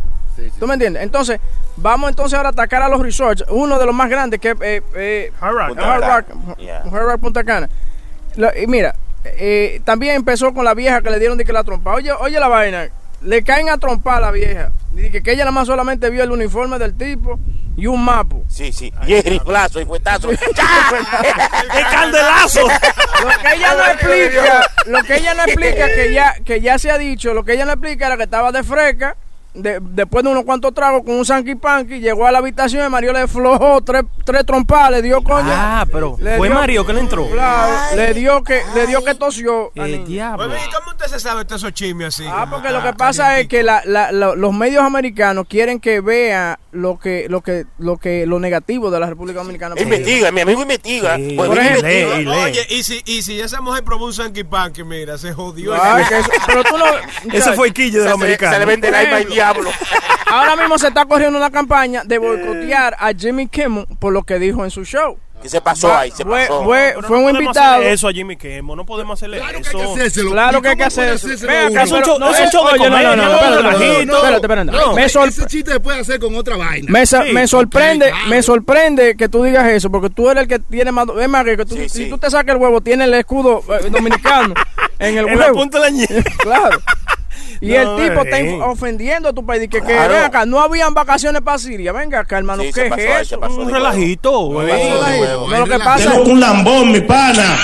¿Tú me entiendes? Entonces, vamos entonces ahora a atacar a los resorts. Uno de los más grandes que eh, eh, Hard Rock. Punta Hard Cana. Rock, Yeah. Hard Rock Punta Cana. Y mira, eh, también empezó con la vieja que le dieron de que la trompa. Oye, oye la vaina, le caen a trompar a la vieja. Dice que ella nada más solamente vio el uniforme del tipo y un mapo. Sí, sí. Y el riflazo y fuetazo. ¡El candelazo! Lo que ella no explica, lo que ella no explica que ya, que ya se ha dicho, lo que ella no explica era que estaba de fresca, de- después de unos cuantos tragos con un sanky panky, llegó a la habitación y Mario le flojó tres, tres trompas, le dio coña. Ah, pero Le fue dio- Mario que le entró. Claro, le dio que, le dio que tosió. El niño. diablo. Oye, ¿y cómo usted se sabe todos esos chismes así? Ah, porque lo que pasa es que la- la- la- los medios americanos quieren que vea lo que, lo que, lo que, lo negativo de la República Dominicana. investiga, mi amigo investiga. Sí. Pues. Oye, y si, y si esa mujer probó un Sanky Panky, mira, se jodió. Ay, que eso- pero tú no. Ese fue el quillo de los le- se le americanos. vende el diablo. Ahora mismo se está corriendo una campaña de boicotear a Jimmy Kimmel por lo que dijo en su show. ¿Qué se pasó ahí? Se Fue, pasó. fue, fue no un podemos invitado. eso a Jimmy Kimmel, no podemos hacerle Claro que hay eso. que. Claro ¿Y que hay que hacer puede eso. hacérselo Ven a acá, uno? Es un show- no, es un show de oye, no, no, no, no, espérate, no, espérate. No, Me ese- sor- ese chiste se puede hacer con otra vaina. Me, sa- Sí, me sorprende, me sorprende que tú digas eso, porque tú eres el que tiene más. Es más, que tú, Sí, si sí. tú te sacas el huevo, tiene el escudo eh, dominicano en el En la huevo. punta de la ñe- Claro. Y el tipo está eh. ofendiendo a tu país. Que, que Claro. ven acá, no habían vacaciones para Siria. Venga acá, hermano, Sí, ¿qué es eso? Un relajito, Sí. güey. Sí. Lo que pasa un lambón, mi pana.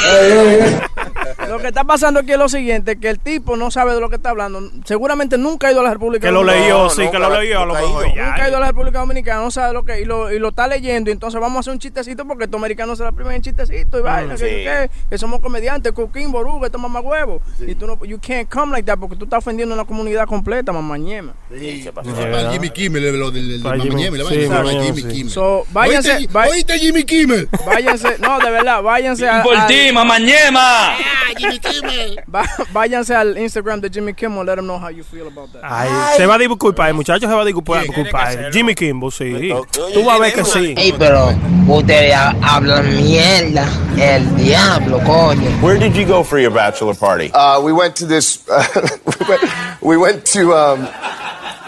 Lo que está pasando aquí es lo siguiente, que el tipo no sabe de lo que está hablando. Seguramente nunca ha ido a la República Que lo Dominicana. leyó, No, sí, que lo leyó a lo nunca ha mejor. ido. a la República Dominicana, no sabe lo que y lo, y lo está leyendo, y entonces vamos a hacer un chistecito porque estos americanos se la primen en chistecito y vaina, que, sí. que- que somos comediantes, coquín, boruga, estos mamagüevos. Y tú no, you can't come like that porque tú estás ofendiendo a una comunidad completa, mamañema. Sí, se pasó. Jimmy Kimmel, lo del Para Mamma Jimmy-. Kimmel. So, váyanse, ¿Oíste, va- oíste, Jimmy Kimmel? váyanse, no, de verdad, váyanse a, Por al- ti. Jimmy Kimmel. va- váyanse al Instagram de Jimmy Kimmel, let him know how you feel about that. Ay, se va a disculpar, el muchacho se va a disculpar. Jimmy Kimball, sí. Tú vas a ver que sí. Ey, pero ustedes ha- hablan mierda. El diablo, coño. Where did you go for your bachelor party? Uh, we went to this. we, went, we went to. Um,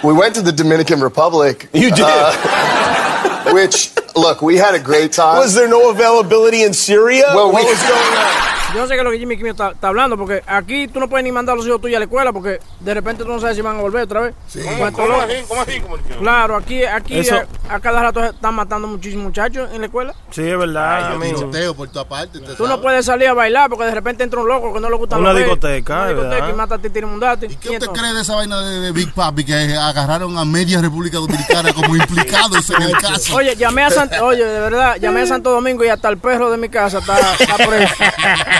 we went to the Dominican Republic. You did? uh, which, look, we had a great time. Was there no availability in Syria? Well, what we- was going on? Yo no sé qué es lo que Jimmy Kimmel está, está hablando, porque aquí tú no puedes ni mandar a los hijos tuyos a la escuela, porque de repente tú no sabes si van a volver otra vez. ¿Cómo, Cuento cómo así? ¿Cómo así? ¿Cómo así? Claro, aquí, aquí Eso- a, a cada rato están matando muchísimos muchachos en la escuela. Sí, es verdad, amigo. Tiroteo por toda parte. Tú no puedes salir a bailar porque de repente entra un loco que no le gusta Una discoteca, Una discoteca y mata a Titi Mundati. ¿Y qué Y usted cree de esa vaina de, de Big Papi que agarraron a media República Dominicana como implicados en el caso? Oye, llamé a San- oye, de verdad, llamé a Santo Domingo y hasta el perro de mi casa está, está preso.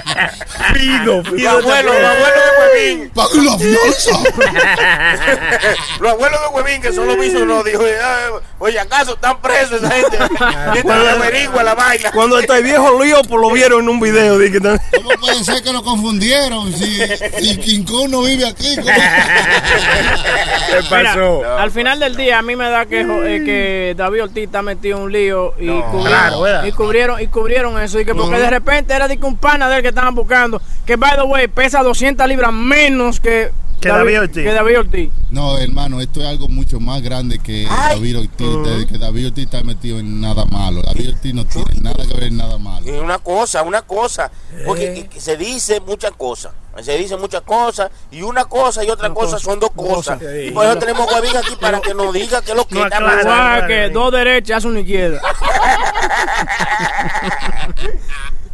Fido, Los abuelos, los abuelos de Huevín. ¡Pague la fianza! Los abuelos de Huevín que son los mismos nos dijo, "Ah, oye, ¿acaso están presos esa gente? Mientras averigua la vaina. Cuando está viejo lío, pues lo vieron en un video. tan- ¿Cómo puede ser que lo confundieron? Si, si King Kong no vive aquí. ¿cómo? Mira, al final del día a mí me da que, eh, que David Ortiz está metido en un lío y, cubrieron, y cubrieron y cubrieron eso y que porque de repente era de que un pana de él que estaban buscando que by the way pesa 200 libras menos que Que David Ortiz. que David Ortiz. No, hermano, esto es algo mucho más grande que David Ortiz. de- Que David Ortiz está metido en nada malo. David Ortiz no tiene nada que ver en nada malo. Y una cosa, una cosa, porque que- que se dice muchas cosas, se dice muchas cosas, y una cosa y otra cosa son dos cosas. Y por eso tenemos a Huevín aquí para que nos diga qué es lo que No está pasando. Que dos derechas una izquierda.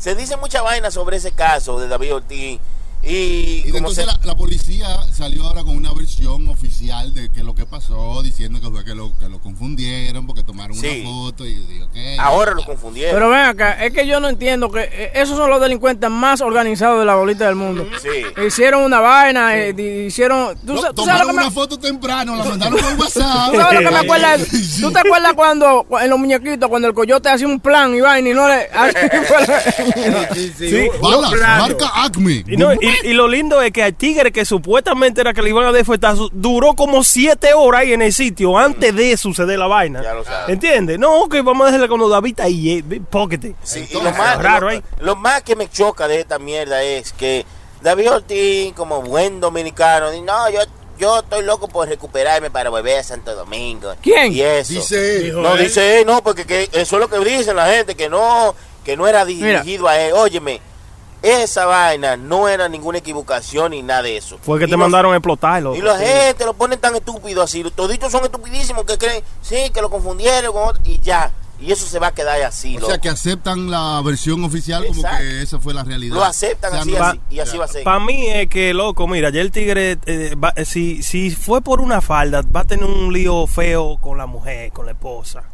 Se dice mucha vaina sobre ese caso de David Ortiz. Y, entonces se- la, la policía salió ahora con una versión oficial de que lo que pasó, diciendo que fue que lo, que lo confundieron porque tomaron Sí. una foto y ahora lo confundieron. Pero ven acá, es que yo no entiendo que eh, esos son los delincuentes más organizados de la bolita del mundo. Sí. Hicieron una vaina, eh, di- hicieron. ¿tú, No, sa- tú sabes lo tomaron me- una foto temprano, la mandaron por WhatsApp. ¿Tú sabes lo que me acuerda? de- Sí. ¿Tú te acuerdas cuando cu- en los muñequitos, cuando el coyote hacía un plan y vaina y no le. Sí. Balas, marca Acme. Y, no, y, y lo lindo es que al tigre que supuestamente era que le iban a defetar, su- duró como siete horas ahí en el sitio antes de suceder la vaina. Ya lo sabes. ¿Entiendes? No, que vamos a dejarle cuando David eh, póquete. Sí, y lo más, raro lo, ahí. lo más que me choca de esta mierda es que David Ortiz, como buen dominicano, dice, no, yo, yo estoy loco por recuperarme para volver a Santo Domingo. ¿Quién? Y eso. Dice él. no, dice él, no, porque que eso es lo que dicen la gente, que no, que no era dirigido a él. Óyeme, esa vaina no era ninguna equivocación ni nada de eso. Fue que Y te los- mandaron a explotarlo. Y la gente lo ponen tan estúpido así. Toditos son estupidísimos que creen, sí, que lo confundieron con otro, y ya. Y eso se va a quedar así. O sea que aceptan la versión oficial como que esa fue la realidad. Lo aceptan O sea, así, no- así, y así va a ser. Para mí es que, loco, mira, ya el tigre, eh, va- si, si fue por una falda, va a tener un lío feo con la mujer, con la esposa.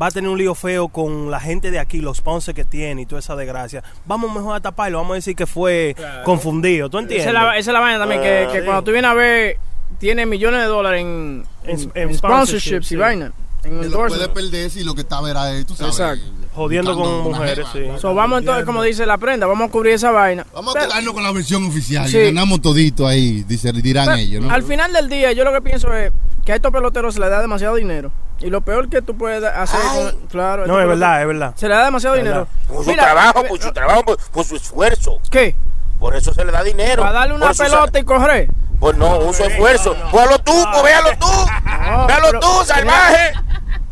Va a tener un lío feo con la gente de aquí, los ponces que tiene y toda esa desgracia. Vamos mejor a taparlo, vamos a decir que fue confundido. ¿Tú Esa entiendes? es la, esa es la vaina también, que, que sí. cuando tú vienes a ver, tiene millones de dólares en, en, En- en en sponsorships y vaina. En que lo puede perder si lo que estaba era él, tú sabes. Exacto. Jodiendo con mujeres, jeva. sí. So, vamos entonces, como dice la prenda, vamos a cubrir esa vaina. Vamos a quedarnos con la versión oficial. Sí. Y ganamos todito ahí, dice, dirán pero ellos, ¿no? Al final del día, yo lo que pienso es que a estos peloteros se les da demasiado dinero. Y lo peor que tú puedes hacer con- claro, No, es verdad, es verdad. Se le da demasiado dinero. Por su Mira, trabajo, por su trabajo, por, por su esfuerzo. ¿Qué? Por eso se le da dinero. Para darle una Por su pelota y correr. Pues no, uso esfuerzo. Pues hazlo tú, pues véalo tú. No, véalo pero- tú, salvaje.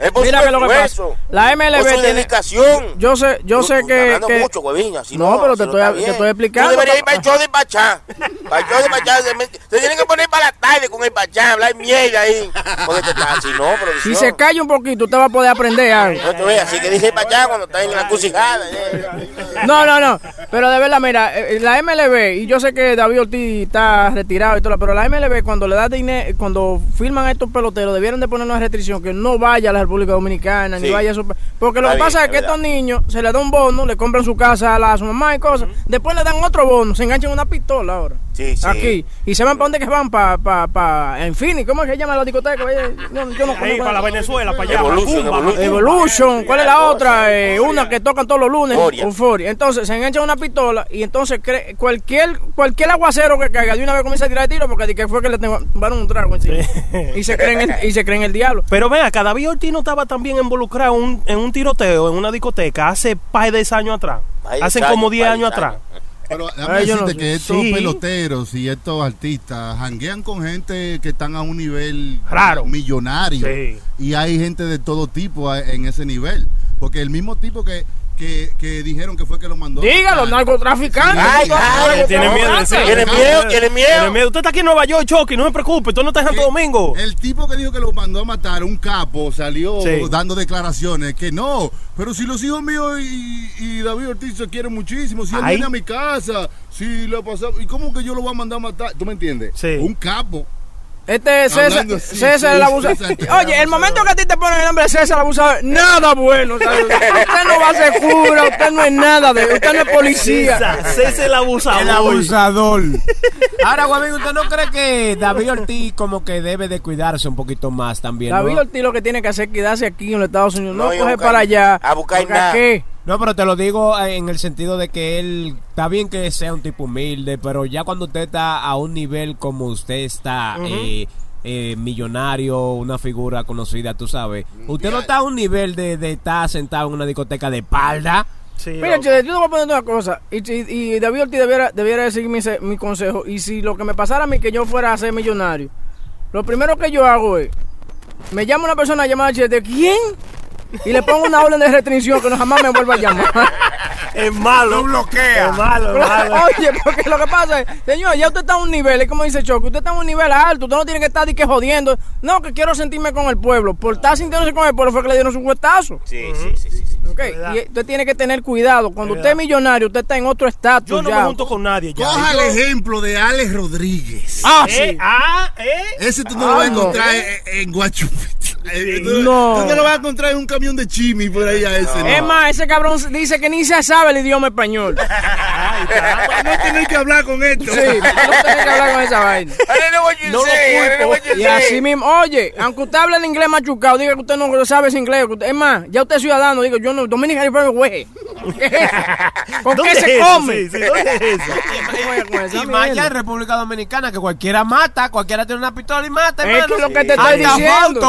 Es por Mira que lo que pasa. La MLB por su tiene- dedicación. Yo sé, yo Tú- sé tú que, que- mucho, huevín, así No, pero te así estoy- está te estoy explicando, Tú deberías ir para el show de Pachá. Para el show de Pachá. Se, tienen que poner para la tarde con el Pachá, hablar mierda ahí. Porque te estás así, no, si producción. se calla un poquito, usted va a poder aprender algo. No te veas, así que dice Pachá cuando está en la crucijada. eh. No, no, no. Pero de verdad, mira, eh, la MLB, y yo sé que David Ortiz está retirado y todo, pero la MLB cuando le da dinero, cuando firman a estos peloteros, debieron de poner una restricción que no vaya a la República Dominicana, ni vaya a su... Porque lo Está que pasa bien, es que verdad. estos niños se les da un bono, le compran su casa a, la, a su mamá y cosas, después le dan otro bono, se enganchan una pistola ahora. Sí, sí. Aquí. Y se van para dónde que van, para, para, para, en Phoenix, ¿cómo es que se llama la discoteca? No, yo no Ahí, para la Venezuela, para allá. Evolution, Macumba, Evolution. Evolution, ¿cuál es la otra? Eh, una que tocan todos los lunes. Euphoria. Euphoria. Entonces se engancha una pistola y entonces cree- cualquier cualquier aguacero que caiga de una vez comienza a tirar tiro porque de que fue que le tumbaron un trago encima. Y se creen el, y se creen el diablo. Pero vea, acá David Ortiz no estaba también involucrado en un, en un tiroteo en una discoteca hace par de años atrás. Hace como 10 par de años atrás. Pero déjame Ay, yo no decirte que estos Sí. peloteros y estos artistas janguean con gente que están a un nivel Raro. millonario. Sí. Y hay gente de todo tipo en ese nivel. Porque el mismo tipo que, que, que dijeron que fue que lo mandó. a Dígalo, matar, narcotraficantes. Ay, ay, Tiene miedo. Tiene miedo, tiene miedo. Tiene miedo. Usted está aquí en Nueva York, Chucky, no se preocupe. Usted no está en Santo Domingo. El tipo que dijo que lo mandó a matar, un capo, salió Sí. dando declaraciones que no, pero si los hijos míos y, y David Ortiz se quieren muchísimo, si él Ay. viene a mi casa, si le ha pasado, ¿y cómo que yo lo voy a mandar a matar? ¿Tú me entiendes? Sí. Un capo. Este es César, así, el abusador. Oye, el momento que a ti te ponen el nombre de César el abusador, nada bueno. ¿sabes? Usted no va a ser cura, usted no es nada de, usted no es policía. César, César el abusador. El abusador. Ahora, Guamín, ¿usted no cree que David Ortiz como que debe de cuidarse un poquito más también? David ¿no? Ortiz lo que tiene que hacer es quedarse aquí en los Estados Unidos, no, No, coger buscar- para allá. a buscar nada. ¿qué? No, pero te lo digo eh, en el sentido de que él, está bien que sea un tipo humilde, pero ya cuando usted está a un nivel como usted está, eh, eh, millonario, una figura conocida, tú sabes, usted no está a un nivel de, de estar sentado en una discoteca de espalda. Sí, Mira, loco. Chede, yo te voy a poner una cosa. Y, y, y David Ortiz debiera, debiera de seguir mi, se- mi consejo. Y si lo que me pasara a mí que yo fuera a ser millonario, lo primero que yo hago es, me llama una persona llamada Chede, ¿quién? Y le pongo una orden de restricción que no jamás me vuelva a llamar. Es malo. Lo bloquea. Es malo, es malo. Oye, porque lo que pasa es, señor, ya usted está a un nivel, es como dice Choco, usted está a un nivel alto, usted no tiene que estar de que jodiendo. No, que quiero sentirme con el pueblo. Por estar sintiéndose con el pueblo fue que le dieron su cuestazo. Sí, sí, sí, sí, sí. ¿ok? Y usted tiene que tener cuidado. Cuando usted es millonario, usted está en otro estatus Yo no ya. me junto con nadie. Ya. Coja el ejemplo de Alex Rodríguez. Ah, Eh, sí. ah, eh. Ese tú no lo vas a no. encontrar en, en Guachupita. Eh, tú- No. Tú no lo vas a encontrar en un camión de chimi por ahí a ese. Es no. más, ese cabrón dice que ni se sabe el idioma español. Para no tener que hablar con esto. Sí, no tiene que hablar con esa vaina. No lo say, culpo. Y say. así mismo, oye, aunque usted hable el inglés machucado, diga que usted no sabe ese inglés. usted- es más, ya usted es ciudadano, digo, yo no, Dominican Republic, güey. ¿Qué es eso? ¿Con ¿Dónde qué es se come? Sí, sí, ¿dónde es eso? ¿Cómo vaya con esa Y más allá en República Dominicana, que cualquiera mata, cualquiera tiene una pistola y mata, Es hermano. que lo que te estoy diciendo.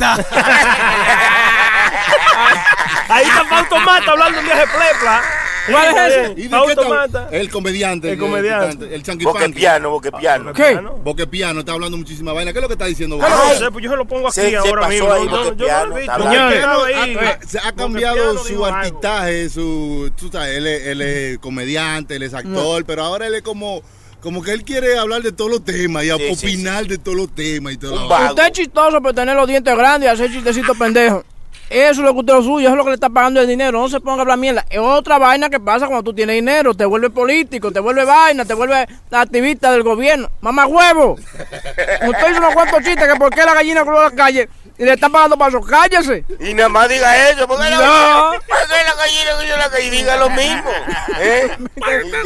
Ahí está Fausto Mata hablando un viaje plepla. ¿Cuál es ese? ¿Y de qué. El comediante. El comediante. El Boque changuipanqui. piano, boque piano. ¿Qué? Boque piano, está hablando muchísima vaina. ¿Qué es lo que está diciendo? No sé, pues yo se lo pongo aquí Se- se ahora pasó mismo. ahí, Yo- lo he visto. ha- ha- se ha cambiado su artistaje, su, tú sabes, él es, él es comediante, él es actor, pero ahora él es como, como que él quiere hablar de todos los temas y Sí, sí, opinar de todos los temas y todo. Lo. Usted es chistoso por tener los dientes grandes y hacer chistecitos pendejos. Eso es lo que usted es suyo, eso es lo que le está pagando el dinero. No se ponga a hablar mierda. Es otra vaina que pasa cuando tú tienes dinero. Te vuelve político, te vuelve vaina, te vuelve activista del gobierno. Mamá huevo. Usted hizo unos cuantos chistes que por qué la gallina cruzó la calle y le está pagando para eso. Cállese. Y nada más diga eso, porque la, No. la gallina que yo la calle diga lo mismo. ¿eh?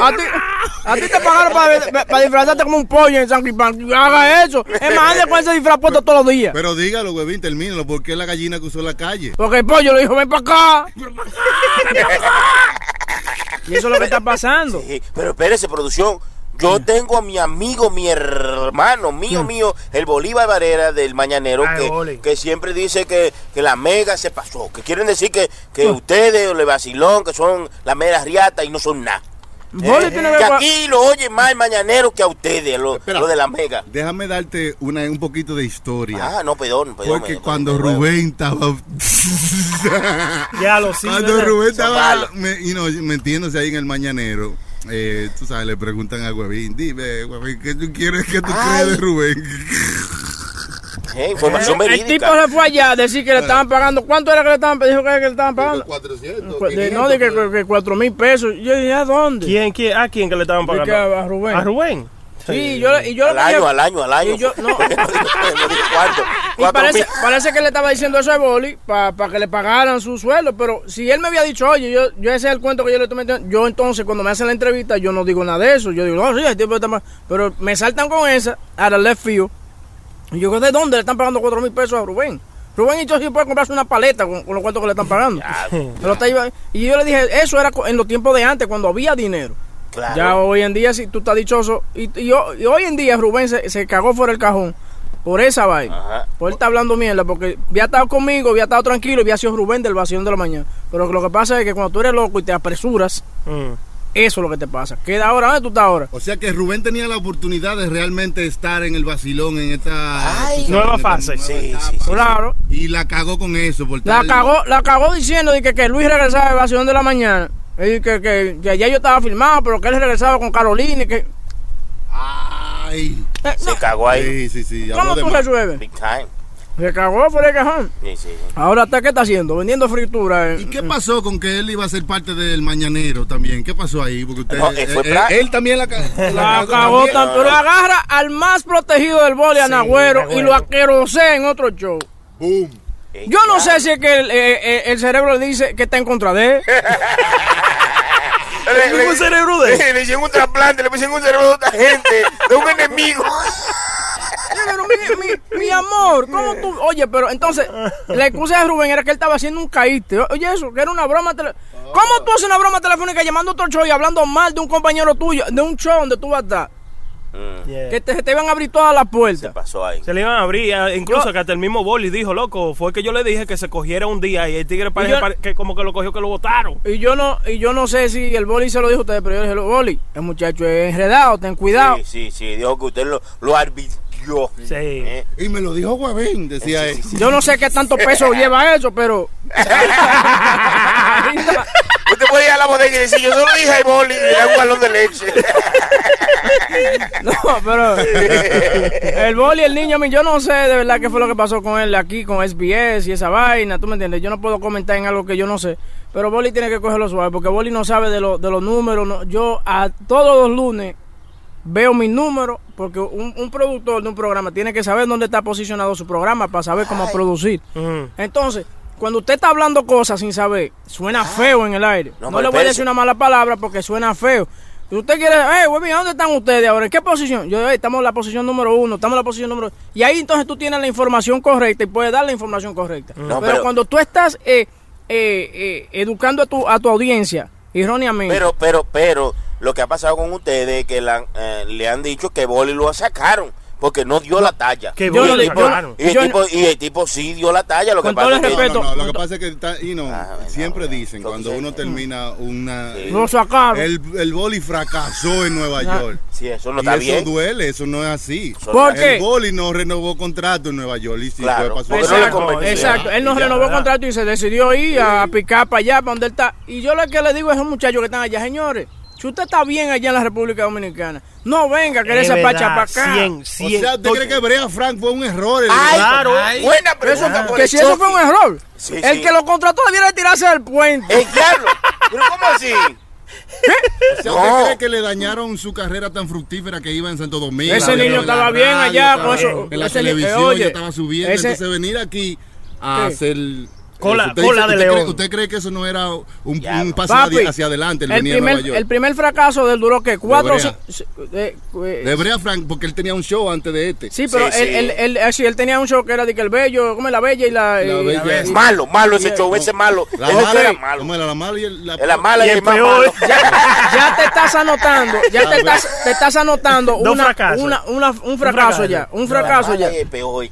A ti, a ti te pagaron para, para disfrazarte como un pollo en San Cristán. Haga eso. Es más, ande con ese disfraz puesto todos los días. Pero dígalo, huevín, termínalo. ¿Por qué la gallina cruzó la calle? Porque el pollo le dijo, ven para acá. y eso es lo que está pasando. Sí, pero espérese, producción. Yo tengo a mi amigo, mi hermano, mío, mío, el Bolívar Varera del Mañanero, Ay, que, que siempre dice que, que la mega se pasó. Que quieren decir que, que ustedes, le vacilón, que son la mera riata y no son nada. Boli tiene que aquí lo oyen más el mañanero que a ustedes, lo, Espera. lo de la mega. Déjame darte una, un poquito de historia. Ah, no, perdón, perdón. Porque me- cuando me- Rubén estaba. Ya lo sí. cuando. Rubén estaba me- y no, metiéndose ahí en el mañanero, eh, tú sabes, le preguntan a Huevín, dime, Huevín, ¿qué tú quieres que tú Ay. crees de Rubén? Eh, información El verídica. tipo se fue allá a decir que le estaban pagando. ¿Cuánto era que le estaban Dijo que, que le estaban pagando. 400. Pues, de- no, de que, que, que cuatro mil pesos. Yo dije, ¿a dónde? ¿Quién, quién, ¿A quién que le estaban Dije, pagando? a Rubén. ¿A Rubén? Sí, yo, y yo Al año, dije- al año, al año. Y yo- no. digo digo. Y parece, parece que le estaba diciendo eso a Boli para que le pagaran su sueldo, pero si él me había dicho, oye, yo, yo ese es el cuento que yo le estoy metiendo, yo entonces cuando me hacen la entrevista yo no digo nada de eso, yo digo, no, sí, el tipo está mal, pero me saltan con esa, a la left field, y yo, ¿de dónde le están pagando cuatro mil pesos a Rubén? Rubén y yo sí puede comprarse una paleta con, con los cuantos que le están pagando. Y yo le dije, eso era en los tiempos de antes, cuando había dinero. Claro. Ya hoy en día, si tú estás dichoso, y, y yo- y hoy en día Rubén se, se cagó fuera el cajón por esa vaina. Ajá. Por él está hablando mierda, porque había estado conmigo, había estado tranquilo y había sido Rubén del vacío de la mañana. Pero lo que pasa es que cuando tú eres loco y te apresuras, Mm. eso es lo que te pasa. Queda ahora, ¿dónde tú estás ahora? O sea que Rubén tenía la oportunidad de realmente estar en el vacilón en esta Ay. Nueva fase. nueva Sí, etapa. sí, sí. Claro. Y la cagó con eso. Por La tal- cagó, la cagó diciendo de que, que Luis regresaba del vacío de la mañana. Y que, que, que allá yo estaba filmado, pero que él regresaba con Carolina y que... Ay. Eh, Se no, cagó ahí. Sí, sí, sí. ¿Cómo tú resuelves? Big time. Se cagó fuera el cajón. Sí, sí. sí. Ahora, ¿hasta qué está haciendo? Vendiendo fritura. en- ¿Y qué pasó con que él iba a ser parte del mañanero también? ¿Qué pasó ahí? Porque usted, No, eh, fue él, también la, ca- La cagó tan, pero agarra al más protegido del boli, a Nagüero, y lo aquerosea en otro show. Boom. Eh, Yo no sé si es que el, eh, eh, el cerebro le dice que está en contra de él. Le, ¿Cómo el cerebro de él? Le, le hicieron un trasplante, le pusieron un cerebro de otra gente, de un enemigo. Pero mi, mi- mi amor, ¿cómo tú? Oye, pero entonces, la excusa de Rubén era que él estaba haciendo un caíste. Oye, eso, que era una broma. tele- ¿Cómo tú haces una broma telefónica llamando a otro show y hablando mal de un compañero tuyo, de un show donde tú vas a estar? Yeah. Que te, te iban a abrir todas las puertas. Pasó ahí. Se le iban a abrir, eh, incluso Yo- que hasta el mismo Boli dijo, loco, fue que yo le dije que se cogiera un día y el tigre parece que como que lo cogió que lo botaron. Y yo no, y yo no sé si el boli se lo dijo a ustedes, pero yo le dije, boli, el muchacho es enredado, ten cuidado. Sí, sí, sí. Dijo que usted lo, lo arbitrió. Sí. Eh, Y me lo dijo Huevín, decía Sí, él. sí, sí. Yo no sé qué tanto peso lleva eso, pero. Usted puede ir a la bodega y decir, yo solo dije Boli y le da un galón de leche. no, pero. El boli, el niño, a mí, yo no sé de verdad qué fue lo que pasó con él aquí, con SBS y esa vaina, ¿tú me entiendes? Yo no puedo comentar en algo que yo no sé. Pero Boli tiene que cogerlo suave, porque Boli no sabe de, lo- de los números. no. Yo a todos los lunes veo mis números, porque un, un productor de un programa tiene que saber dónde está posicionado su programa para saber cómo producir. Mm. Entonces, cuando usted está hablando cosas sin saber, suena feo en el aire. No, le voy a decir una mala palabra porque suena feo. Si usted quiere, hey, güey, ¿dónde están ustedes ahora? ¿En qué posición? Yo, "Hey, estamos en la posición número uno, estamos en la posición número Y ahí entonces tú tienes la información correcta y puedes dar la información correcta. No, pero, pero- cuando tú estás eh, eh, eh, educando a tu, a tu audiencia, erróneamente. Pero, pero, pero, lo que ha pasado con ustedes es que la- eh, le han dicho que Boli lo sacaron porque no dio la talla. Que Yo no. Y el, no- tipo, y el tipo sí dio la talla, lo que Con pasa todo es el que... No, respeto. no, no, lo que pasa es que está, you know, Ah, bueno, siempre dicen cuando uno termina una Sí. Lo sacaron. el, el boli fracasó en Nueva Ah. York. Sí, eso no y está eso bien. duele, eso no es así. Eso ¿Por no- qué? El boli no renovó contrato en Nueva York y sí Claro, no le Exacto, exacto. Él no Y ya, renovó ¿verdad? contrato y se decidió ir a picar para allá, para donde él está. Y yo lo que le digo a esos muchachos que están allá, señores, si usted está bien allá en la República Dominicana, no venga a quererse pacha para acá. 100, O 100. sea, ¿usted cree que Brea Frank fue un error? El- Ay, Claro. buena Pero eso- pregunta por que el si eso fue un error. Sí, el sí. que lo contrató debiera de tirarse del puente. ¡El diablo! ¿Pero cómo así? O sea, ¿usted No. cree que le dañañaron su carrera tan fructífera que iba en Santo Domingo? Ese niño estaba bien allá, con eso- En la televisión eh, oye, ya estaba subiendo. ese- Entonces venir aquí a ¿Qué? hacer... Cola- Usted cola dice- de usted cree- león. ¿Usted cree que eso no era un, un paso Papi, hacia adelante? El, el, venir a Nueva primer, York. el primer fracaso del duró que cuatro o Brea. cinco- eh, eh, De Brea Frank, porque él tenía un show antes de este. Sí, pero Sí, él, sí. Él, él, él- sí, él tenía un show que era de que el bello, como la bella y la... La y- bella. y- Malo, malo ese show, ese malo. La Ese mala, era malo. la mala y el, la, Es la mala y, Y el más malo. ya te estás anotando, ya te estás, te estás anotando una, una, una- un fracaso ya, un La fracaso ya. y el peor.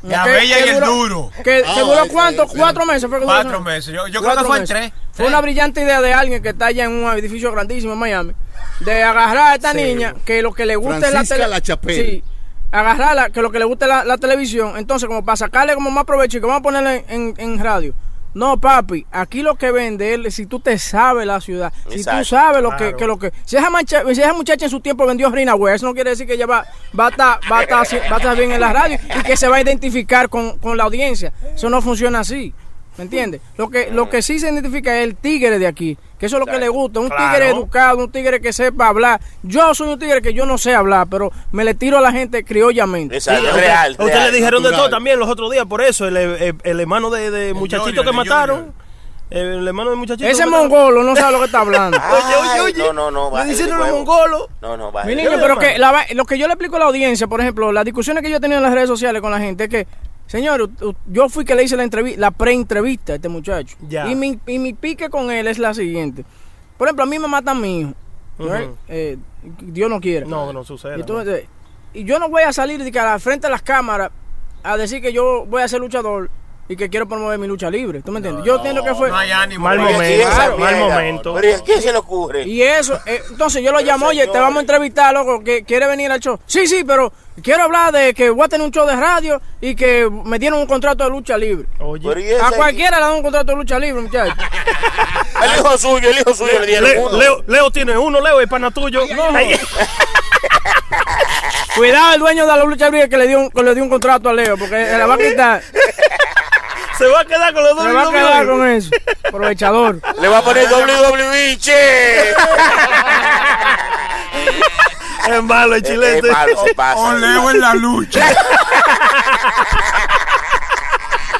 Que- duró- Ah, duró cuánto, cuatro meses fue Cuatro meses. Yo, yo creo que fue en tres. Fue una brillante idea de alguien que está allá en un edificio grandísimo en Miami. De agarrar a esta niña que lo que le gusta es la Francisca tele- La Chapelle. Sí. Agarrarla, que lo que le gusta es la, la televisión. Entonces, como para sacarle como más provecho y que vamos a ponerle en, en radio. No, papi, aquí lo que vende es si tú te sabes la ciudad, si tú sabes lo que, Claro. que lo que si esa, mancha- si esa muchacha en su tiempo vendió harina, güey, eso no quiere decir que ella va, va, a estar, va, a estar, así- va a estar bien en la radio y que se va a identificar con, con la audiencia. Eso no funciona así. ¿Me entiendes? Lo que, lo que sí se identifica es el tigre de aquí, que eso es lo que le gusta, un Claro. tigre educado, un tigre que sepa hablar. Yo soy un tigre que yo no sé hablar, pero me le tiro a la gente criollamente. Exacto, Sí, real. a usted real. le dijeron de todo también los otros días, por eso, el, el, el hermano de, de muchachito Junior, que mataron. Junior. El hermano de muchachito. Ese mongolo no sabe lo que está hablando. Oye, oye, oye. no, no, no, Le bájale dicen de los huevo. mongolos. No, no, Mi bájale. niño, pero que la lo que yo le explico a la audiencia, por ejemplo, las discusiones que yo he tenido en las redes sociales con la gente es que, señor, yo fui que le hice la entrevista, la pre-entrevista a este muchacho. Ya. Y mi, y mi pique con él es la siguiente. Por ejemplo, a mí me matan a mi hijo. Right? Eh, Dios no quiere. No, no sucede. Y, no. tú- eh, y yo no voy a salir de que a la frente de las cámaras a decir que yo voy a ser luchador y que quiero promover mi lucha libre. ¿Tú me entiendes? yo entiendo que fue... No hay ánimo. Mal Pero ¿y a quién momento, mal mierda? momento. Pero ¿y a quién se le ocurre? Y eso, eh, entonces yo lo llamo, oye, te vamos a entrevistar, loco, que quiere venir al show. Sí, sí, pero quiero hablar de que voy a tener un show de radio y que me dieron un contrato de lucha libre. Oye. Pero ¿y ese- A cualquiera le dan un contrato de lucha libre, muchachos. El hijo suyo, el hijo suyo le dieron Le- uno. Leo, Leo tiene uno, Leo es pana tuyo. Cuidado el dueño de la lucha libre que le dio un, que le dio un contrato a Leo, porque se la va a quitar. se va a quedar con los dos. Se va a quedar con eso. Aprovechador. Le va a poner WWE, che. Es malo el Es- chilete. es malo, se pasa. O Leo en la lucha.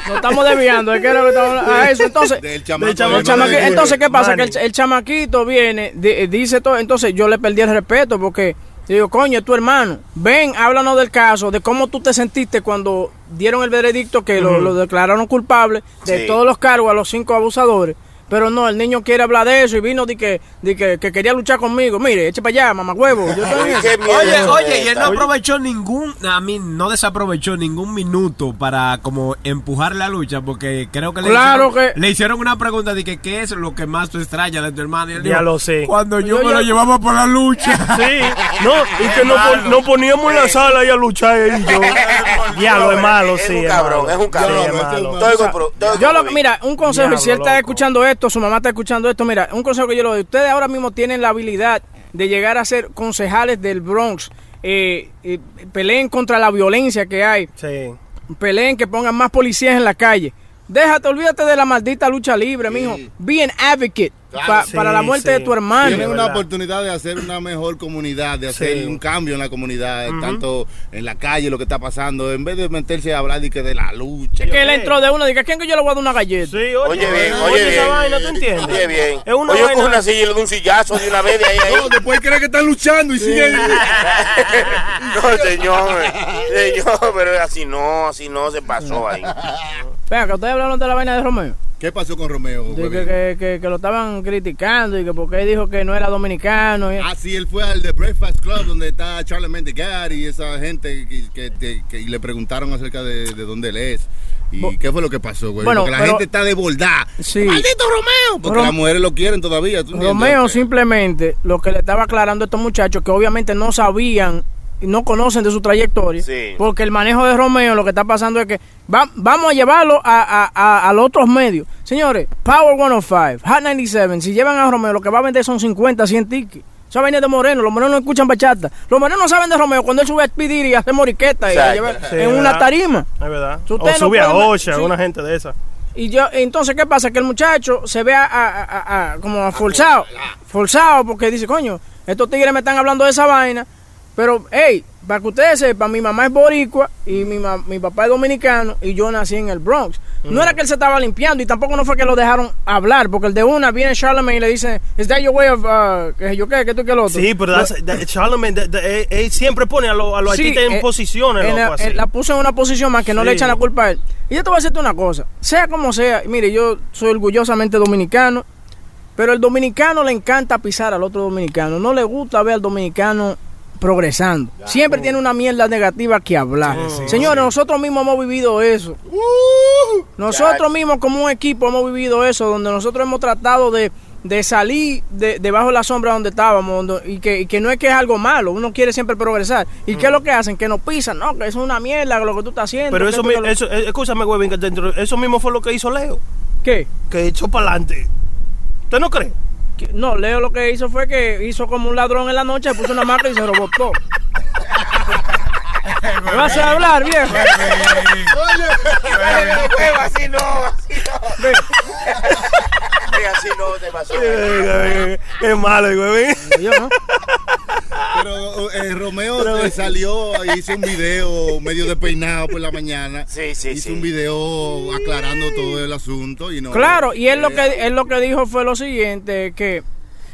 Nos estamos desviando. ¿de qué era lo que estamos hablando? A eso, entonces. Del chamaco. Del chamaco. El chamaqui- entonces, ¿qué pasa? Que el, el chamaquito viene, di- dice todo. Entonces, yo le perdí el respeto porque digo, coño, es tu hermano. Ven, háblanos del caso, de cómo tú te sentiste cuando dieron el veredicto que lo, lo declararon culpable de Sí. todos los cargos a los cinco abusadores. Pero no, el niño quiere hablar de eso y vino de que, de que, que quería luchar conmigo. Mire, eche para allá, mamá huevo. Yo Oye, Oye, y él no aprovechó ningún, a mí no desaprovechó ningún minuto para como empujar la lucha, porque creo que le, Claro hicieron, que- le hicieron una pregunta de que qué es lo que más tú extrañas de tu hermano. Y él Ya dijo, lo sé. Cuando yo, Yo me ya- lo llevaba por la lucha. Sí, no, y que nos, pon- nos poníamos en la sala ahí a luchar él y yo. Diablo, es malo, Es sí. un cabrón, es un cabrón. Es compro- estoy Yo lo, mira, un consejo, si él está escuchando esto, su mamá está escuchando esto, mira, un consejo que yo le doy. Ustedes ahora mismo tienen la habilidad de llegar a ser concejales del Bronx. Eh, eh, peleen contra la violencia que hay. Sí. Peleen que pongan más policías en la calle. Déjate, olvídate de la maldita lucha libre, mijo. Be an advocate pa- Sí, para la muerte sí. de tu hermano. Tienen una oportunidad de hacer una mejor comunidad, de hacer Sí. un cambio en la comunidad, tanto en la calle, lo que está pasando, en vez de meterse a hablar de, que de la lucha. Es que él entró de uno, diga, ¿quién que yo le voy a dar una galleta? Sí, oye, Oye bien, oye, oye esa bien. vaina, ¿tú entiendes? Oye bien. Es una Oye, vaina. coge una silla y le da un sillazo de una vez de ahí. No, después cree que están luchando y siguen. No, señor. Señor, pero así no, así no se pasó ahí. Venga, que ustedes hablaron de la vaina de Romeo. ¿Qué pasó con Romeo? De que, que, que- que lo estaban criticando y que porque él dijo que no era dominicano. y- Ah, sí, él fue al The Breakfast Club donde está Charlemagne God y esa gente que, que le preguntaron acerca de, de dónde él es. ¿Y Bo- qué fue lo que pasó, güey? Bueno, Porque la pero- gente está de bondad. Sí. ¡Maldito Romeo! Porque Rom- las mujeres lo quieren todavía. Romeo simplemente lo que le estaba aclarando a estos muchachos que obviamente no sabían y no conocen de su trayectoria. Sí. Porque el manejo de Romeo lo que está pasando es que va- vamos a llevarlo a, a- a- a los otros medios. Señores, Power 105, Hot 97, si llevan a Romeo lo que va a vender son 50, 100 tickets. Esa vaina de Moreno, los morenos no escuchan bachata. Los morenos no saben de Romeo cuando él sube a Speedy y hace moriqueta y lleva Sí, en una verdad. tarima. Es verdad. Si O no sube a Ocha, sí. una gente de esa. Y yo, entonces, ¿qué pasa? Que el muchacho se ve a, a- a- a- como a forzado, forzado, porque dice, coño, estos tigres me están hablando de esa vaina, pero, hey, para que ustedes sepan, mi mamá es boricua y mi, ma- mi papá es dominicano y yo nací en el Bronx. No era que él se estaba limpiando y tampoco no fue que lo dejaron hablar, porque el de una viene Charlemagne y le dice, ¿Is that your way of, uh, que yo qué, que tú que el otro? Sí, pero that's- that- Charlemagne, that- that- él, él siempre pone a, los a los Sí, artistas en eh, posiciones, en loco, la, la puso en una posición más que no le echan la culpa a él. Y yo te voy a decirte una cosa, sea como sea, mire, yo soy orgullosamente dominicano, pero el dominicano le encanta pisar al otro dominicano, no le gusta ver al dominicano progresando. Siempre tiene una mierda negativa que hablar. Señores, nosotros mismos hemos vivido eso. Nosotros mismos como un equipo hemos vivido eso, donde nosotros hemos tratado de, de salir de, debajo de la sombra donde estábamos donde- y, que, y que no es que es algo malo, uno quiere siempre progresar. ¿Y qué es lo que hacen? Que nos pisan, no, que eso es una mierda lo que tú estás haciendo. Pero eso, mi- lo- eso eh, escúchame, Webin, que dentro, eso mismo fue lo que hizo Leo, ¿Qué? que echó para adelante. ¿Usted no cree? Que- No, Leo lo que hizo fue que hizo como un ladrón en la noche, se puso una marca y se robó todo. ¿Me vas a hablar, viejo? Huevo, así no, así no. Así no te pasó. Es malo, yo, ¿no? Pero eh, Romeo eh, salió y hizo un video medio despeinado por la mañana. Sí, sí, hizo sí. un video aclarando todo el asunto y no. Claro, y él lo Eh, que él lo que dijo fue lo siguiente, que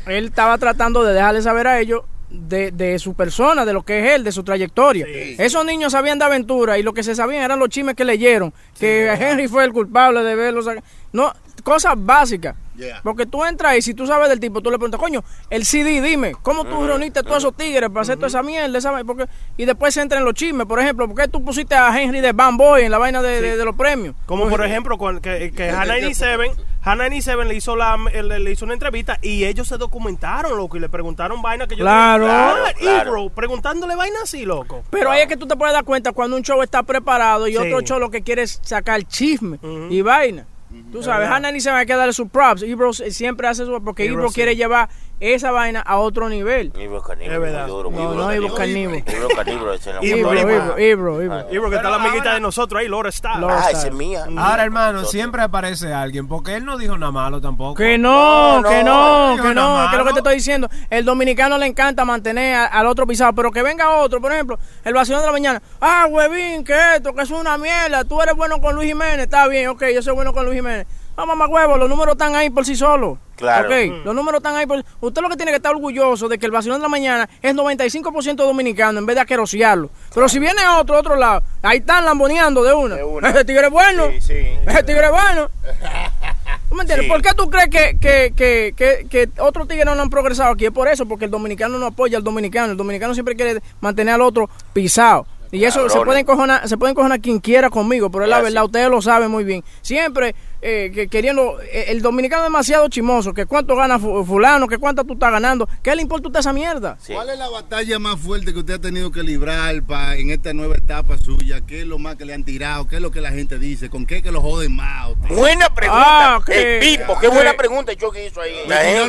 él estaba tratando de dejarle saber a ellos de, de su persona, de lo que es él, de su trayectoria. Esos niños sabían de aventura y lo que se sabían eran los chismes que leyeron, que Henry fue el culpable de verlos. No, cosas básicas. Yeah. Porque tú entras y si tú sabes del tipo, tú le preguntas, coño, el CD, dime, ¿cómo tú reuniste todos esos tigres para hacer toda esa mierda? esa? Porque, y después se entran los chismes, por ejemplo, ¿por qué tú pusiste a Henry de Bamboy en la vaina de, de- de los premios? Como por ejemplo, con- que, que Hannah 97, Hannah 97 le hizo, la, le, le hizo una entrevista y ellos se documentaron, loco, y le preguntaron vaina que yo Claro. Claro, y claro. bro, preguntándole vaina así, loco. Pero ahí es que tú te puedes dar cuenta cuando un show está preparado y Sí. otro show lo que quiere es sacar chisme y vaina. Tú sabes, Hannah ni se va a quedar sus props. Ibro siempre hace eso porque Ibro Ibro sí. quiere llevar esa vaina a otro nivel. Ibro Caníbal, Es verdad. muy duro, muy No, no, Ibro. Caníbal. Ibro ese no Ibro, Ibro, Ibro. Ibro, Ibro. Y porque está la amiguita ahora- de nosotros ahí, Laura Star. Laura Ah, Star. ese es mía. Ahora, hermano, siempre aparece alguien, porque él no dijo nada malo tampoco. Que no, No, que no, que no, que es lo que te estoy diciendo. El dominicano le encanta mantener al otro pisado, pero que venga otro, por ejemplo, el vacilón de la mañana. Ah, huevín, que esto, que es una mierda. Tú eres bueno con Luis Jiménez, está bien, ok, yo soy bueno con Luis Jiménez. No, mamá huevo, los números están ahí por sí solos. Claro. Ok, los números están ahí por Usted lo que tiene que estar orgulloso de que el vacilón de la mañana es 95% dominicano en vez de aquerosearlo. Pero si viene otro, otro lado, ahí están lamboneando de una. De una. Ese tigre es bueno. Sí, sí. Ese tigre es bueno. ¿Tú me entiendes? Sí. ¿Por qué tú crees que, que, que, que, que otros tigres no han progresado aquí? Es por eso, porque el dominicano no apoya al dominicano. El dominicano siempre quiere mantener al otro pisado. Y eso se Cabrones. puede encojonar, se puede encojonar quien quiera conmigo, pero es la verdad, ustedes lo saben muy bien. Siempre eh, que queriendo, eh, el dominicano es demasiado chimoso, que cuánto gana fu- fulano, que cuánto tú estás ganando, ¿qué le importa a usted esa mierda? Sí. ¿Cuál es la batalla más fuerte que usted ha tenido que librar pa- en esta nueva etapa suya? ¿Qué es lo más que le han tirado? ¿Qué es lo que la gente dice? ¿Con qué que lo joden más? usted? Buena pregunta. Ah, ok. El Pipo, qué Ok. buena pregunta yo que hizo ahí. Me en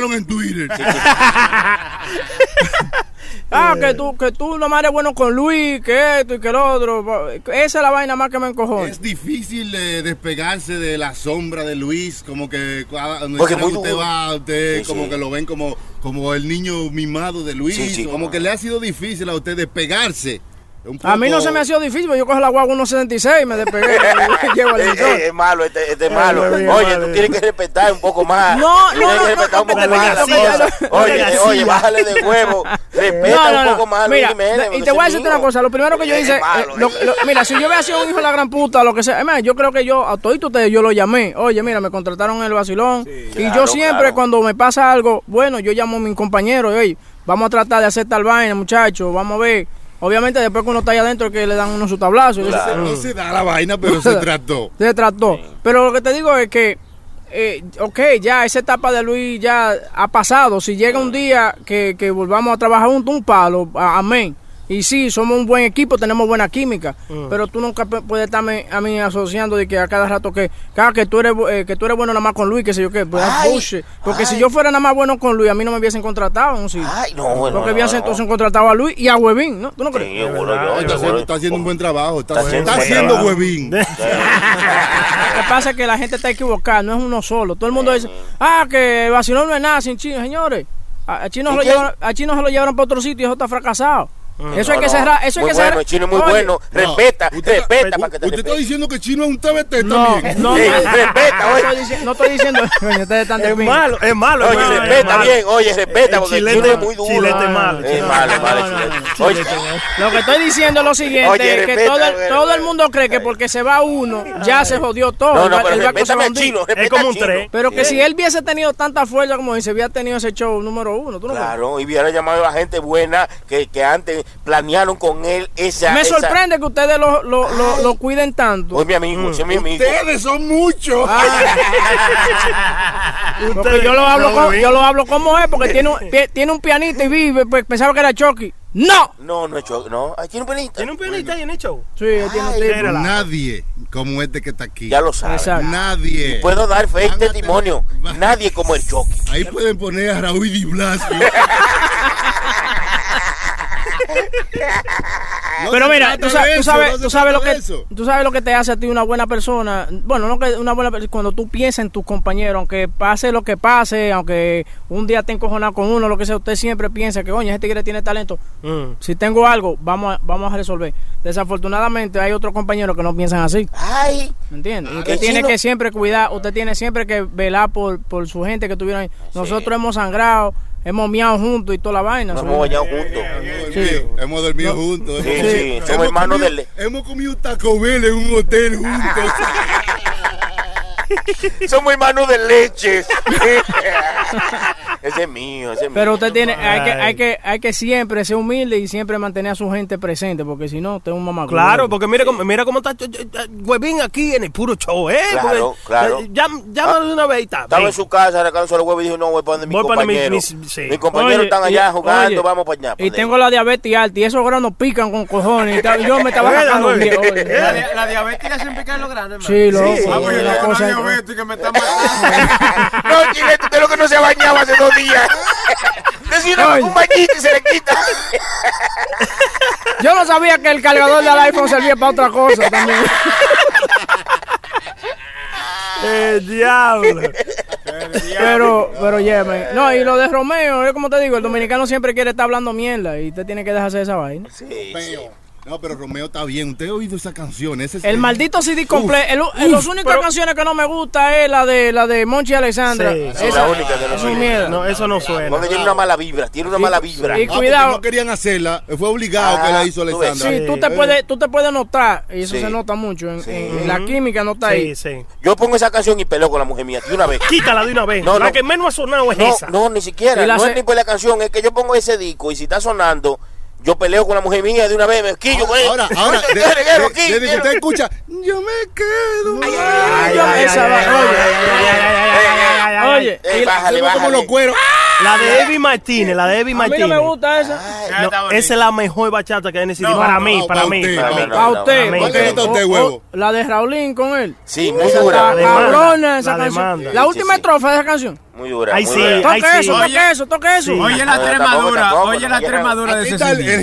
Ah, que tú, que tú nomás eres bueno con Luis, que esto y que lo otro. Esa es la vaina más que me encojona. Es difícil eh, despegarse de la sombra de Luis, como que Porque muy que usted va, usted Sí, como sí. que lo ven como, como el niño mimado de Luis, Sí, sí. como que le ha sido difícil a usted despegarse. A mí no se me ha sido difícil, yo cojo la guagua 1.66 y me despegué. y llego al Eh, emisor. eh, es malo, este, este es malo. Eh, es Oye, malo. tú tienes que respetar un poco más. No, Tienes no, que no, respetar no, un poco más Oye, oye, bájale de huevo. Respeta un poco más Mira, Jiménez. y te voy a decirte una cosa. Lo primero que yo es hice, eh, malo, eh. lo- mira, si yo hubiera sido un hijo de la gran puta, lo que sea, además, yo creo que yo, a todos ustedes, yo lo llamé. Oye, mira, me contrataron en el vacilón. y Claro, yo siempre, claro. cuando me pasa algo, bueno, yo llamo a mi compañero, oye, vamos a tratar de hacer tal vaina, muchachos, vamos a ver. Obviamente, después que uno está ahí adentro, que le dan uno su tablazo. No se da la vaina, pero se trató. se trató. Pero lo que te digo es que, eh, ok, ya esa etapa de Luis ya ha pasado. Si llega un día que, que volvamos a trabajar juntos, un palo, a- amén. Y sí, somos un buen equipo, tenemos buena química, pero tú nunca puedes estarme a mí asociando de que a cada rato que, cada que tú eres eh, que tú eres bueno nada más con Luis, que sé yo qué, pues, Ay, bullshit. Porque si yo fuera nada más bueno con Luis, a mí no me hubiesen contratado, ¿no? Sí. Ay, no, bueno. Porque no, hubiesen no. entonces contratado a Luis y a Huevín, ¿no? ¿Tú no crees? Sí, seguro yo, Está haciendo, seguro. está haciendo un buen trabajo. Está, Está haciendo está un buen haciendo trabajo. huevín. Lo que pasa es que la gente está equivocada, no es uno solo. Todo el mundo dice, ah, que el vacilón no es nada sin chino, señores. A, a chino, se lo ¿Y qué? llevaron, a chino se lo llevaron para otro sitio y eso está fracasado. Eso hay No, que no, cerrar, eso hay muy que cerrar. bueno, chino es muy Oye, bueno. Respeta, Usted- respeta para que te Usted está diciendo que Chino es un TBT No, también. no, Sí, no, respeta, no oye. estoy diciendo, no estoy diciendo, coño, ustedes están Es malo, es malo. Oye, es malo, es respeta malo. bien, oye, respeta, El porque el chilete- chino es muy duro. chilete es malo, Es malo, es malo, Oye, Lo que estoy diciendo es lo siguiente, Oye, que respeta, todo el, todo mundo cree que porque se va uno, ya se jodió todo. no, no, pero se respétame al chino, respeta como un tren. Pero que si él hubiese tenido tanta fuerza como si hubiese tenido ese show número uno. Claro, y hubiera llamado a gente buena que, que antes planearon con él esa. Me esa- sorprende que ustedes lo, lo, lo, lo cuiden tanto. Oye, mi amigo, ese es mi amigo. Ustedes son muchos. Porque yo lo hablo, como, yo lo hablo como es, porque tiene un, tiene un pianista y vive, pues pensaba que era Chucky. ¡No! No, no es cho- no. Tiene un pianista. ¿Tiene un pianista ahí en el show? Sí, tiene un Nadie como este que está aquí. Ya lo sabes. Exacto. Nadie. Puedo dar fe y tener- testimonio. Nadie como el Chucky. Ahí pueden poner a Raúl Di Blasio. No Pero mira, tú, sa- sabes, no tú sabes lo que eso. tú sabes lo que te hace a ti una buena persona. Bueno, no que una buena persona cuando tú piensas en tus compañeros, aunque pase lo que pase, aunque un día te encojonado con uno, lo que sea, usted siempre piensa que, oye, este tigre tiene talento. Mm. Si tengo algo, vamos a, vamos a resolver. Desafortunadamente hay otros compañeros que no piensan así. Ay, ¿Me entiendes? Y Ah, usted tiene chino. que siempre cuidar, usted tiene siempre que velar por, por su gente que tuvieron ahí. Nosotros hemos sangrado, hemos miado juntos y toda la vaina. nos hemos bañado juntos. Dormido, hemos dormido juntos. Sí, hemos- sí, somos hemos hermanos comido- del- Hemos comido Taco Bell en un hotel juntos. Somos hermanos de leche. ese es mío, ese es mío. Pero usted tiene, hay que, Ay. hay que, hay que siempre ser humilde y siempre mantener a su gente presente, porque si no, usted es un mamá. Claro, porque mira cómo, mira cómo está eh, eh, Huevín aquí en el puro show, ¿eh? Claro, Porque, claro. eh, Llámalo de una vez y está. Estaba en su casa arrancándose los huevos y dijo, no, voy para donde mis Voy para mi- compañeros. mis- sí. Mis compañeros Oye, están y- allá jugando, oye, vamos para allá. Y tengo la diabetes alta y esos granos pican con cojones. y yo me estaba ¿Verdad, sacando viejo. oye. La, la diabetes hacen picar los granos, hermano. Sí, loco. Sí. Ah, pues yo la tengo cosa es- que me está matando. no, chile, tú te lo que no se ha bañado hace dos Oye. un bañito y se le quita. Yo no sabía que el cargador del iPhone servía para otra cosa también. El diablo. Pero, pero. No, y lo de Romeo, es como te digo, el dominicano siempre quiere estar hablando mierda y usted tiene que dejarse esa vaina. Sí, sí. No, pero Romeo está bien. Usted ha oído esa canción. Ese es El maldito CD completo. el- Las únicas canciones que no me gusta es la de la de Monchi Alexandra. Sí, sí, Esa- la única que no es me un gusta. mierda. No, eso no suena. Porque tiene una mala vibra, tiene una mala vibra. y Ah, porque cuidado. no querían hacerla. Fue obligado Ah, que la hizo tú ves. Alexandra. Sí, tú te puedes, tú te puedes notar, y eso Sí. se nota mucho, en, Sí. en- en la química no está ahí. Sí, sí. Yo pongo esa canción y peleo con la mujer mía de una vez. Quítala de una vez. No, la no. que menos ha sonado es No, esa. no, ni siquiera. No es ni por la canción, es que yo pongo ese disco y si está sonando, yo peleo con la mujer mía de una vez, me quillo con Ahora, ahora, Oye, de- ¿qué reguero de- aquí? desde que usted escucha, yo me quedo. Ay, esa va- oye, oye, bájale, Hacemos como bájale. los cueros. La de Evi Martínez, la de Evi a mí Martínez. no me gusta esa. Ay, No, esa es la mejor bachata que hay en ese No, para no, mí, no, para pa' mí, para mí. no, A usted, ¿Cuál le gusta usted, huevo? la de Raulín con él. Sí, muy dura. está La demanda, cabrona esa canción. La última estrofa de esa canción. Muy dura. Ay, muy sí, dura. ay, sí. eso, Oye. toque eso, toque eso. Sí. Oye la No, tremadura, tampoco, tampoco, oye la tremadura de ese está el, CD.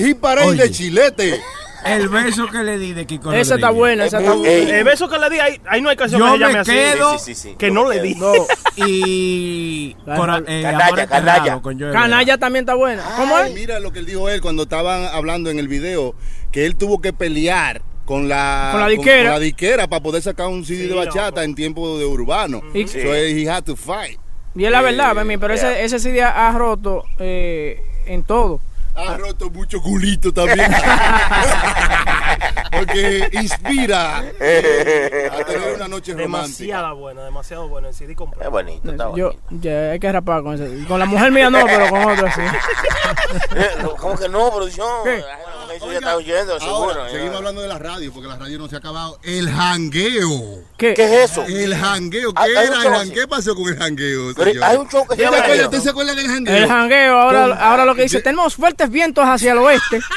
el de Chilete. El beso que le di de Kiko Esa está buena, esa está buena. El beso que le di, ahí, ahí no hay canción Yo que me así. quedo- Sí, sí, sí, sí. Que no le di. No, Y cora- eh, Canalla, canalla. Canalla también está buena. ¿Cómo es? Mira lo que él dijo él cuando estaban hablando en el video, que él tuvo que pelear con la, Con la disquera. con la disquera para poder sacar un CD de bachata en tiempo de urbano. So he had to fight. Y es la verdad, Eh, mami, pero ese, ese CD ha roto eh, en todo. Ha roto mucho culito también. Porque inspira a tener una noche romántica. Demasiado bueno, demasiado bueno. El CD Es completo. bonito, está Yo, bonito. ya, hay que rapar con ese. Con la mujer mía no, pero con otra sí. Eh, ¿Cómo que no, producción? ¿Qué? Eso ya está oyendo, seguro. Ahora, ya. seguimos hablando de la radio, porque la radio no se ha acabado. El jangueo. ¿Qué? ¿Qué es eso? El jangueo. ¿Qué era el jangueo? ¿Qué pasó con el jangueo? Pero señor? hay un show que se ¿Usted llama. ¿Usted se acuerda del jangueo? El jangueo, ahora, ahora lo que dice, tenemos fuertes vientos hacia el oeste.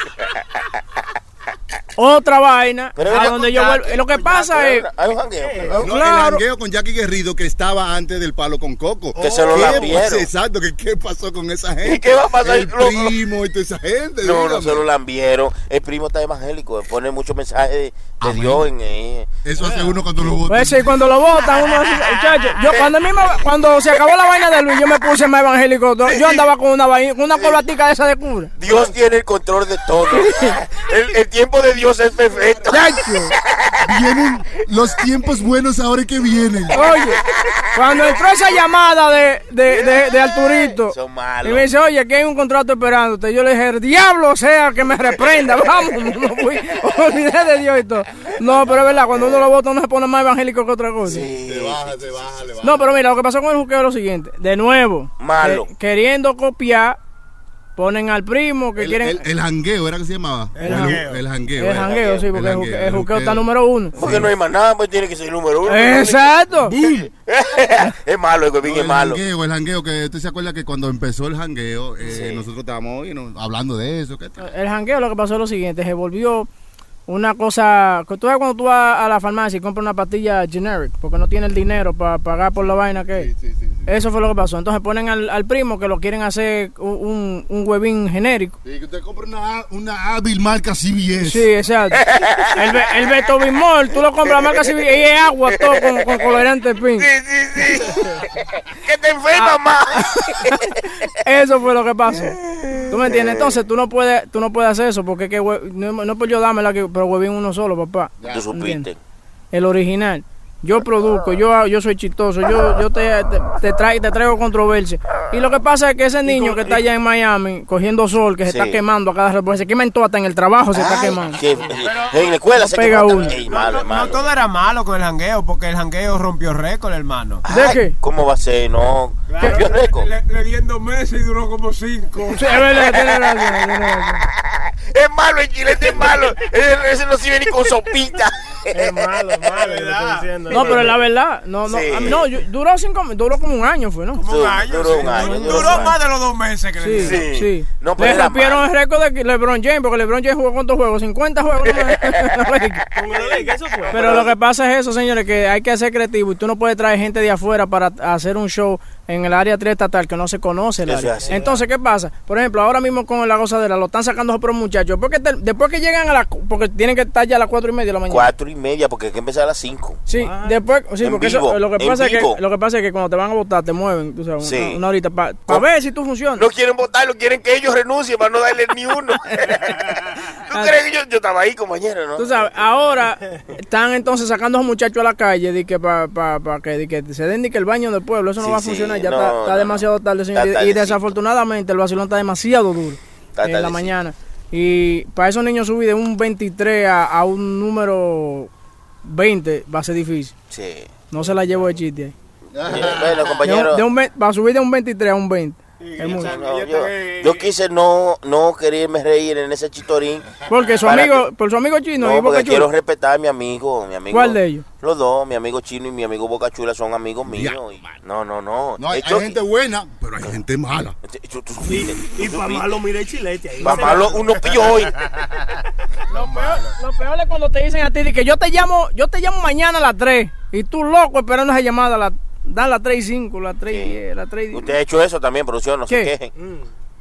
Otra vaina, Pero a donde yo vuelvo. Lo que pasa Jackie, es, Hay un jangueo. No, Claro. el jangueo con Jackie Guerrido que estaba antes del palo con Coco. Que se lo ¿Qué lambieron. Exacto, que qué pasó con esa gente. ¿Y qué va a pasar? El Lo- lo- primo y toda esa gente. No, no se lo lambieron. El primo está evangélico, pone muchos mensajes Amén. Dios en eh. Eso hace uno cuando lo vota. pues sí, cuando lo votan, uno así, muchacho, yo cuando a mí me- cuando se acabó la vaina de Luis, yo me puse más evangélico. Yo andaba con una vaina, con una corbatica de esa de cura. Dios tiene el control de todo. el, el tiempo de Dios es perfecto. Chacho. Vienen los tiempos buenos ahora que vienen. Oye, cuando entró esa llamada de, de, de, de Arturito, Son y me dice, oye, que hay un contrato esperándote. Yo le dije, el diablo sea que me reprenda, vamos, no fui, olvidé de Dios y todo. No, pero es verdad, cuando uno lo vota uno se pone más evangélico que otra cosa. Sí, Se baja, se baja, le baja. No, pero mira, lo que pasó con el juqueo es lo siguiente. De nuevo, Malo. que- queriendo copiar ponen al primo que El, quieren... el, el jangueo, ¿era que se llamaba? El jangueo. El jangueo. el era. jangueo, sí, porque el, jangueo, el juqueo el está número uno. Porque no hay más nada, pues tiene que ser el número uno. Exacto. es malo, el huevín No, es malo. El jangueo, el jangueo, que usted se acuerda que cuando empezó el jangueo, eh, nosotros estábamos you know, hablando de eso. ¿qué tal? El jangueo lo que pasó es lo siguiente, se volvió una cosa, que tú sabes cuando tú vas a la farmacia y compras una pastilla generic, porque no tiene el dinero para pagar por la vaina que es. Eso fue lo que pasó. Entonces ponen al, al primo que lo quieren hacer un, un, huevín genérico. Y que usted compra una, una hábil marca CBS. Sí, exacto. El, Be- el Beto Bimol, tú lo compras marca civil y es agua todo con, con colorante pink. que te enfermas más. Eso fue lo que pasó. ¿Tú me entiendes? Entonces tú no puedes, tú no puedes hacer eso porque que no, no por yo dármela, que- pero huevín uno solo, papá. Tú supiste. el original. Yo produzco, yo, yo soy chistoso, yo, yo te, te, te traigo, te traigo controversia. Y lo que pasa es que ese niño que está allá en Miami cogiendo sol, que se Sí. está quemando a cada rato, se quema en todo, hasta en el trabajo se está quemando. que- en la escuela No se pega uno. también. Ey, malo, No, malo. no todo era malo con el jangueo, porque el jangueo rompió récord, hermano. ¿De Ay, qué? ¿Cómo va a ser? No. Rompió récord. Le, le di en dos meses y duró como cinco. Sí, es verdad, tiene razón, tiene razón. Es malo, el chilete es malo. Ese no sirve ni con sopita. Es malo, es malo, diciendo. No, pero la verdad, no, no, Sí. no, yo- duró cinco, duró como un año, fue, ¿no? Duró un año. Duró, duró un año. más de los dos meses que le Sí, sí. Sí. No, pero Le rompieron el récord de LeBron James, porque LeBron James jugó cuántos juegos, 50 juegos. Pero lo que pasa es eso, señores, que hay que ser creativo y tú no puedes traer gente de afuera para hacer un show en el área 3 estatal que no se conoce el Eso área. es así. Entonces, ¿qué pasa? Por ejemplo, ahora mismo con la gozadera lo están sacando por muchachos. Porque te- después que llegan a la... Porque tienen que estar ya a las 4 y media de la mañana. Y media, porque hay que empezar a las cinco. Sí, después, sí, En porque vivo, eso, lo que en pasa es que vivo. lo que pasa es que cuando te van a votar te mueven, tú sabes, Sí. una, una horita para ver si tú funcionas. No quieren votarlo, quieren que ellos renuncien para no darle ni uno. ¿Tú crees que yo, yo estaba ahí, compañero, no? Tú sabes, ahora están entonces sacando a los muchachos a la calle de que para que, de que se den de que el baño del pueblo, eso no Sí, va a sí, funcionar, ya no, está, está no, demasiado tarde, señor. Está y- desafortunadamente el vacilón está demasiado duro Está en la mañana. Y para esos niños subir de un 23 a, a un número 20 va a ser difícil. Sí. No se la llevo de chiste ahí. Bueno, De compañero. un- de un va a subir de un 23 a un 20. Es mucho. no, yo, yo quise no, no quererme reír en ese chitorín. Porque su Para amigo, por su amigo chino No, y Boca porque Chula. quiero respetar a mi amigo, mi amigo. ¿Cuál de ellos? Los dos, mi amigo Chino y mi amigo Boca Chula son amigos míos. y- no, no, no. No, hay, De hecho, hay gente buena, pero hay gente mala. tú- tú supiste, Y para malo, mira el chilete ahí. Pa' malo, uno pilló hoy. Lo peor, lo peor es cuando te dicen a ti que yo te llamo, yo te llamo mañana a las 3 y tú loco esperando esa llamada a la, dan las 3 y 5, las 3 y 10, las 3 y 10. Usted ha hecho eso también, producción, no se quejen.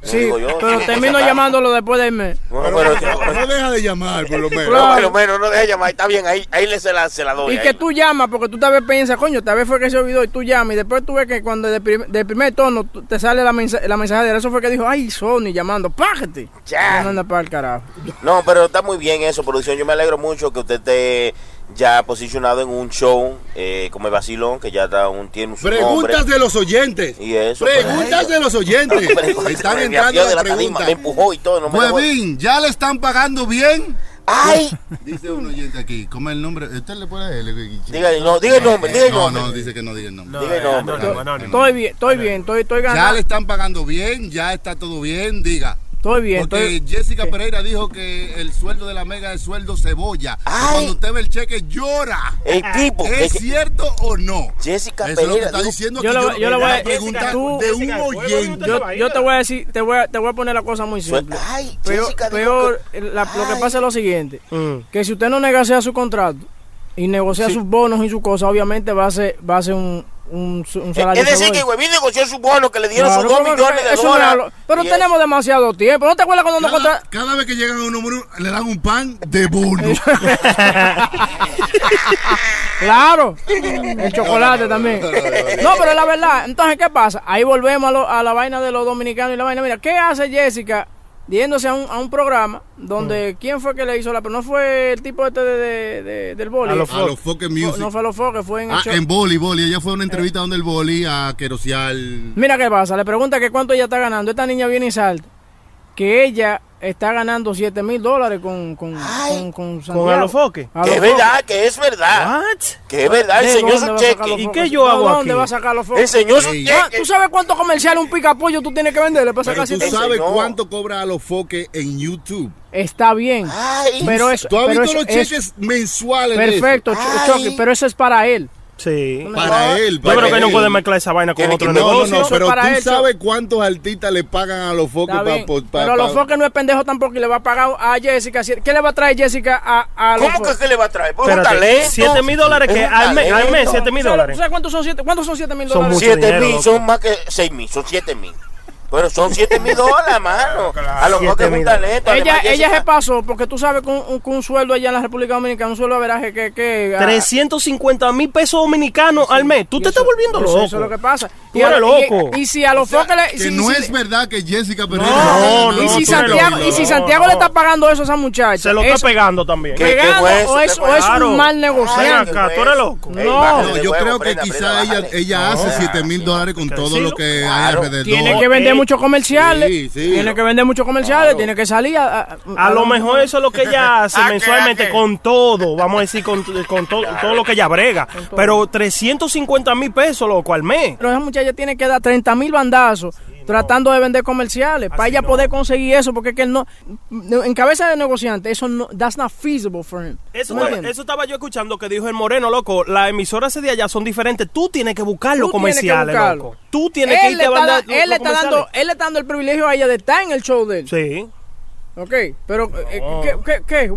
No Sí, digo yo, pero sí, termino llamándolo después del mes. No, pero, No deja de llamar, por lo menos. Claro. no, pero bueno, no deje llamar, está bien, ahí, ahí le se la, se la doy. Y ahí. que tú llamas porque tú tal vez piensas, coño, tal vez fue que se olvidó y tú llamas y después tú ves que cuando de, prim- de primer tono te sale la, mensa- la mensajera, eso fue que dijo, ay, Sony llamando, págate. Ya. No anda para el carajo. No, pero está muy bien eso, producción. Yo me alegro mucho que usted esté ya posicionado en un show eh, como el Vacilón, que ya está un, tiene su Preguntas nombre. de los oyentes. Y eso. Preguntas de los oyentes. Están entrando las preguntas. Me empujó y todo. No me Huevín, ¿ya le están pagando bien? ¡Ay! Dice un oyente aquí, ¿cómo es el nombre? ¿Usted le puede Diga, no, diga el nombre, diga el No, nombre. no, dice que no diga el nombre. Diga el nombre. Anónimo, anónimo. Estoy bien, estoy bien, estoy, estoy Ya ganando. le están pagando bien, ya está todo bien, diga. Estoy bien, Porque estoy... Jessica Pereira dijo que el sueldo de la mega es sueldo cebolla. Que Ay. Cuando usted ve el cheque llora. El tipo. ¿Es que- cierto o no? Jessica Eso es lo que Pereira. está diciendo Yo aquí. lo- yo lo voy a- una pregunta tú- de un Jessica, ¿fue oyente. Yo, yo te voy a decir, te voy a, te voy a poner la cosa muy simple. Ay, Peor, Jessica peor, que- la- lo que pasa es lo siguiente, Mm. que si usted no negocia su contrato y negocia sus bonos y sus cosas, obviamente va a ser, va a ser un, un, un salario Es decir, que Huevín negoció su bono, que le dieron Claro, sus dos millones de no es dólares. lo- pero tenemos demasiado tiempo. ¿No te acuerdas cuando nos Cada, contra... cada vez que llegan a un número, le dan un pan de bono. Claro, el chocolate también. No, pero la verdad, entonces, ¿qué pasa? Ahí volvemos a, lo- a la vaina de los dominicanos y la vaina. Mira, ¿qué hace Jessica yéndose a un, a un programa donde, ¿quién fue que le hizo la... Pero no fue el tipo este de, de- de- del boli. A los a los Focus no, Music. no fue a los foques, fue en el Ah, show. en boli, boli. Ella fue a una entrevista donde el boli a Querocial. Mira qué pasa, le pregunta que cuánto ella está ganando. Esta niña viene y salta. Que ella está ganando 7 mil dólares con, con, con, con Santiago. Alofoque? Que los es verdad, que es verdad. What? Que es verdad, ¿De enseñó su va a sacar cheque. los ¿Y qué yo hago ¿De dónde aquí? va a sacar los focos? Enseñó su Ey. Ah, cheque. ¿Tú sabes cuántos comerciales un pica pollo tú tienes que venderle para sacar tú 7 sabes Señor. cuánto cobra a los foques en YouTube. Está bien. Ay, pero eso, ¿Tú has pero visto eso los es cheques mensuales de eso? perfecto, Ch- Ay. Chucky, pero eso es para él. Sí. Para él. Yo para creo que no él. puede mezclar esa vaina con Tiene otro que- No, no, negocio. no, Eso pero para tú él, sabes cuántos artistas le pagan a los foques para... bien. pero a los foques no es pendejo tampoco y le va a pagar a Jessica. si- ¿Qué le va a traer Jessica a, a los ¿Cómo que qué le va a traer? Pues un Espérate, talento. 7 mil dólares que Es un al mes, al mes, talento. 7 mil ¿Sabes- dólares. ¿Sabes cuántos son 7 ¿Cuántos son siete mil Son dólares? Siete dinero, mil loco. son más que seis mil, son siete mil. Pero son siete mil dólares, mano. A lo mejor que es un 7.000. talento. Ella, ella se pasó porque tú sabes con, un- sueldo allá en la República Dominicana, un sueldo de veraje que... que ah, 350 mil pesos dominicanos al mes. Tú y te eso- estás volviendo eso- loco. Eso es lo que pasa. Tú Y eres loco. Y, si a los foques le... Que si- no si- es verdad que Jessica Pereira... No, no, y si Santiago, y si Santiago no. le está pagando eso a esa muchacha, Se lo está es pegando también. ¿Qué? pegando o es, ¿Qué o es un mal negociante. acá, tú eres loco. No. yo creo que quizá ella, hace 7 mil dólares con todo lo que hay alrededor. Tiene que vender Ey. Muchos comerciales. Sí, sí. Tiene que vender muchos comerciales. Tiene que salir a. a- A lo mejor eso es lo que ella hace ¿A qué, mensualmente con todo, vamos a decir, con, con to- todo lo que ella brega. Pero 350 mil pesos, loco, al mes. Pero esa muchacha tiene que dar 30 mil bandazos tratando de vender comerciales para ella poder conseguir eso. Porque es que él no. En cabeza de negociante, eso no. That's not feasible for him. Eso, ¿Tú me estaba, entiendes? eso estaba yo escuchando que dijo el Moreno, loco. Las emisoras de allá son diferentes. Tú tienes que buscar los que comerciales, loco. Tú tienes que él irte le a está, da- él le está dando, él le está dando el privilegio a ella de estar en el show de él. Sí. Ok, pero eh, No. ¿qué, qué, qué?